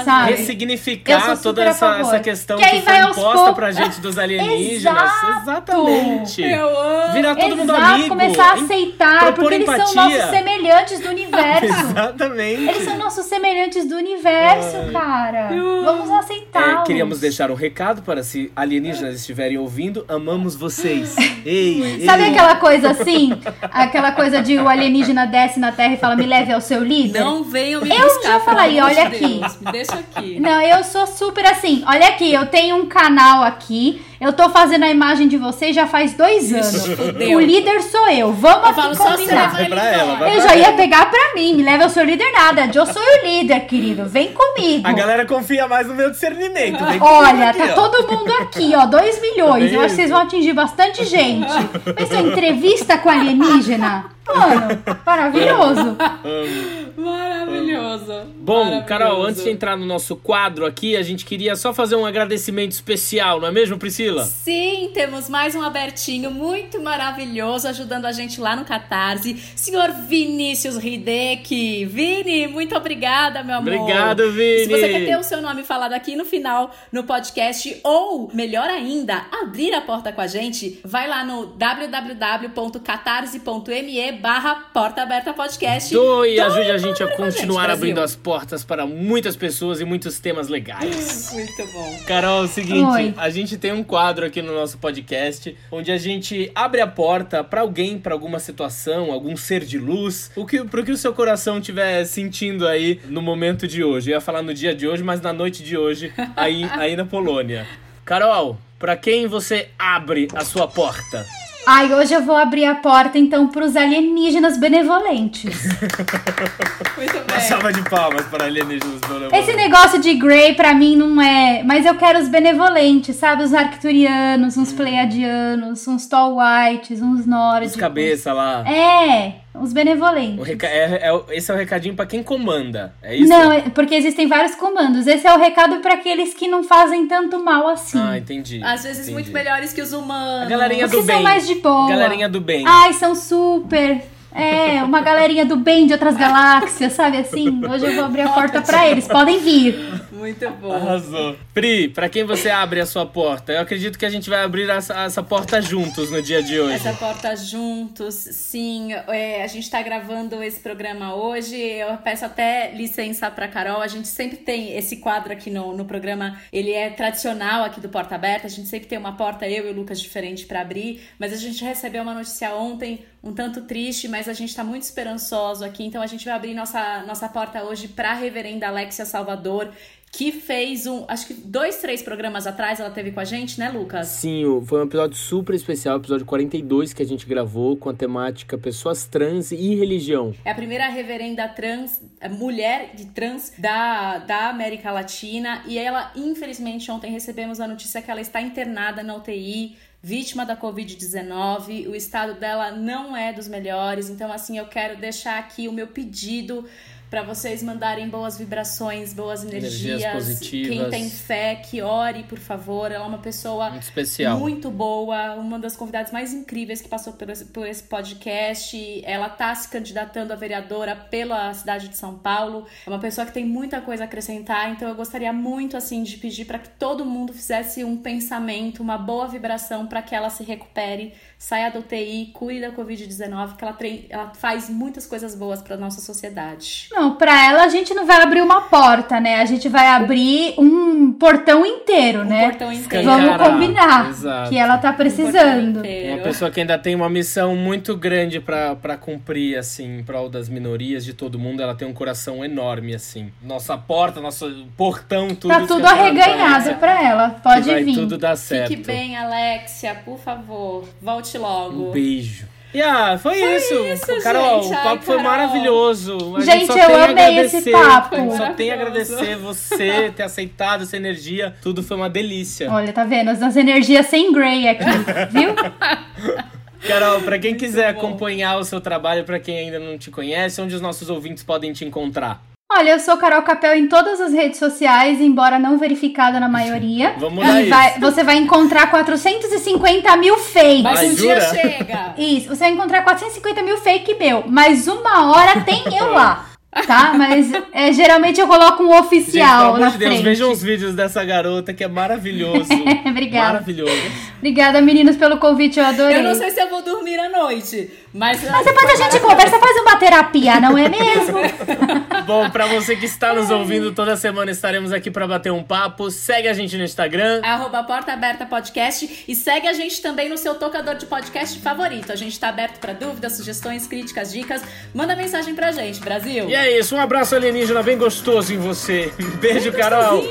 Speaker 5: sabe?
Speaker 1: Ressignificar toda essa, essa questão que, que foi imposta pra gente dos alienígenas.
Speaker 5: Exato.
Speaker 1: Exatamente.
Speaker 2: Eu amo.
Speaker 1: Virar todo
Speaker 5: Exato,
Speaker 1: mundo amigo.
Speaker 5: começar a aceitar, porque eles
Speaker 1: empatia.
Speaker 5: são nossos semelhantes do universo.
Speaker 1: Exatamente.
Speaker 5: Eles são nossos semelhantes do universo, Ai. cara. Vamos aceitar.
Speaker 1: É, queríamos deixar um recado para se alienígenas estiverem ouvindo. Amamos vocês
Speaker 5: Sabe
Speaker 1: ei.
Speaker 5: aquela coisa assim? Aquela coisa de o alienígena desce na Terra e fala, me leve ao seu líder?
Speaker 2: Não venham me
Speaker 5: eu
Speaker 2: buscar.
Speaker 5: Eu já falaria, olha aqui.
Speaker 2: Deus, me deixa aqui.
Speaker 5: Não, eu sou super assim. Olha aqui, eu tenho um canal aqui eu tô fazendo a imagem de vocês já faz dois anos. o líder sou eu. Vamos eu aqui combinar.
Speaker 1: Vai pra ela, vai
Speaker 5: eu já ia pegar pra mim. Me leva ao seu líder nada. Eu sou o líder, querido. Vem comigo.
Speaker 1: A galera confia mais no meu discernimento. Vem
Speaker 5: Olha,
Speaker 1: aqui,
Speaker 5: tá
Speaker 1: ó.
Speaker 5: todo mundo aqui, ó. 2 milhões. Eu acho que vocês vão atingir bastante gente. Mas uma entrevista com alienígena. Mano, maravilhoso.
Speaker 2: Maravilhoso.
Speaker 1: Bom,
Speaker 2: Maravilhoso.
Speaker 1: Carol, antes de entrar no nosso quadro aqui, a gente queria só fazer um agradecimento especial, não é mesmo, Priscila?
Speaker 2: Sim, temos mais um abertinho muito maravilhoso ajudando a gente lá no Catarse. Senhor Vinícius Hideki. Vini, muito obrigada, meu amor.
Speaker 1: Obrigado, Vini.
Speaker 2: Se você quer ter o seu nome falado aqui no final, no podcast, ou, melhor ainda, abrir a porta com a gente, vai lá no www.catarse.me barra Porta Aberta Podcast.
Speaker 1: Doe e ajude a gente a continuar gente, abrindo as portas para muitas pessoas e muitos temas legais.
Speaker 2: Muito bom.
Speaker 1: Carol, é o seguinte,
Speaker 5: Oi.
Speaker 1: a gente tem um quadro aqui no nosso podcast onde a gente abre a porta para alguém, para alguma situação, algum ser de luz, o que pro que o seu coração estiver sentindo aí no momento de hoje. Eu ia falar no dia de hoje, mas na noite de hoje aí, aí na Polônia. Carol, para quem você abre a sua porta?
Speaker 5: Ai, hoje eu vou abrir a porta então para os alienígenas benevolentes.
Speaker 2: Muito bem.
Speaker 1: Uma salva de palmas para alienígenas benevolentes.
Speaker 5: Esse negócio de Grey pra mim não é, mas eu quero os benevolentes, sabe? Os arcturianos, uns pleiadianos, uns tall whites, uns nórdicos.
Speaker 1: Os cabeça lá.
Speaker 5: É, os benevolentes.
Speaker 1: O reca- é- é- esse é o recadinho pra quem comanda. É isso?
Speaker 5: Não, é- porque existem vários comandos. Esse é o recado para aqueles que não fazem tanto mal assim.
Speaker 1: Ah, entendi.
Speaker 2: Às vezes
Speaker 1: entendi.
Speaker 2: muito melhores que os humanos.
Speaker 1: A galerinha
Speaker 5: Os
Speaker 1: do
Speaker 5: que
Speaker 1: bem.
Speaker 5: são mais de boa.
Speaker 1: Galerinha do bem.
Speaker 5: Ai, são super. É, uma galerinha do bem de outras galáxias, sabe assim? Hoje eu vou abrir a porta pra eles. Podem vir.
Speaker 2: Muito bom.
Speaker 1: Arrasou. Pri, pra quem você abre a sua porta? Eu acredito que a gente vai abrir essa, essa porta juntos no dia de hoje.
Speaker 2: Essa porta juntos, sim. É, a gente tá gravando esse programa hoje. Eu peço até licença pra Carol. A gente sempre tem esse quadro aqui no, no programa. Ele é tradicional aqui do Porta Aberta. A gente sempre tem uma porta, eu e o Lucas, diferente pra abrir. Mas a gente recebeu uma notícia ontem, um tanto triste, mas a gente tá muito esperançoso aqui. Então a gente vai abrir nossa, nossa porta hoje pra reverenda Alexia Salvador. Que fez um, acho que dois, três programas atrás ela teve com a gente, né, Lucas?
Speaker 1: Sim, foi um episódio super especial, episódio 42 que a gente gravou com a temática pessoas trans e religião.
Speaker 2: É a primeira reverenda trans, é, mulher de trans da, da América Latina. E ela, infelizmente, ontem recebemos a notícia que ela está internada na UTI, vítima da Covid-19. O estado dela não é dos melhores. Então, assim, eu quero deixar aqui o meu pedido para vocês mandarem boas vibrações, boas
Speaker 1: Energias
Speaker 2: energias.
Speaker 1: positivas.
Speaker 2: Quem tem fé, que ore, por favor. Ela é uma pessoa
Speaker 1: Muito especial.
Speaker 2: muito boa, uma das convidadas mais incríveis que passou por esse, por esse podcast. Ela tá se candidatando a vereadora pela cidade de São Paulo. É uma pessoa que tem muita coisa a acrescentar, então eu gostaria muito assim de pedir para que todo mundo fizesse um pensamento, uma boa vibração para que ela se recupere, saia do UTI, cuide da COVID-19, que ela, ela faz muitas coisas boas para nossa sociedade.
Speaker 5: Não, pra ela a gente não vai abrir uma porta, né? A gente vai abrir um portão inteiro,
Speaker 2: Um
Speaker 5: né?
Speaker 2: portão inteiro.
Speaker 5: Vamos combinar
Speaker 1: Exato.
Speaker 5: que ela tá
Speaker 2: Um
Speaker 5: precisando.
Speaker 2: inteiro.
Speaker 1: Uma pessoa que ainda tem uma missão muito grande pra pra cumprir, assim, em prol das minorias, de todo mundo. Ela tem um coração enorme, assim. Nossa porta, nosso portão, tudo
Speaker 5: Tá tudo arreganhado pra ela. Pode
Speaker 1: vai
Speaker 5: vir.
Speaker 1: tudo dar certo.
Speaker 2: Fique bem, Alexia, por favor. Volte logo.
Speaker 1: Um beijo. E ah, foi, isso.
Speaker 2: isso,
Speaker 1: Carol,
Speaker 2: gente.
Speaker 1: o
Speaker 2: Ai,
Speaker 1: papo foi
Speaker 2: Carol.
Speaker 1: maravilhoso. A
Speaker 5: Gente,
Speaker 1: só
Speaker 5: eu
Speaker 1: tem a
Speaker 5: amei esse
Speaker 1: agradecer.
Speaker 5: papo.
Speaker 1: A gente só tem a
Speaker 2: Maravilhoso.
Speaker 1: agradecer você ter aceitado essa energia. Tudo foi uma delícia.
Speaker 5: Olha, tá vendo? As nossas energias sem Grey aqui, viu?
Speaker 1: Carol, pra quem quiser
Speaker 2: bom.
Speaker 1: acompanhar o seu trabalho, pra quem ainda não te conhece, onde os nossos ouvintes podem te encontrar?
Speaker 5: Olha, eu sou Carol Capel em todas as redes sociais, embora não verificada na maioria.
Speaker 1: Vamos isso.
Speaker 5: vai- você vai encontrar 450 mil fakes.
Speaker 2: Mas um dia chega.
Speaker 5: Isso, você vai encontrar 450 mil fake meu, mas uma hora tem eu lá, tá? Mas é, geralmente eu coloco um
Speaker 1: Gente,
Speaker 5: oficial
Speaker 1: pelo amor
Speaker 5: na
Speaker 1: de Deus,
Speaker 5: frente.
Speaker 1: vejam os vídeos dessa garota que é maravilhoso.
Speaker 5: Obrigada.
Speaker 1: Maravilhoso.
Speaker 5: Obrigada, meninos, pelo convite, eu adorei.
Speaker 2: Eu não sei se eu vou dormir à noite, mas.
Speaker 5: Mas depois a gente conversa, faz uma terapia, não é mesmo?
Speaker 1: Bom, pra você que está nos ouvindo toda semana, estaremos aqui pra bater um papo. Segue a gente no Instagram.
Speaker 2: Arroba Porta Aberta Podcast e segue a gente também no seu tocador de podcast favorito. A gente tá aberto pra dúvidas, sugestões, críticas, dicas. Manda mensagem pra gente, Brasil.
Speaker 1: E é isso, um abraço alienígena bem gostoso em você. Beijo, Carol.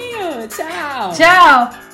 Speaker 2: Tchau.
Speaker 5: Tchau!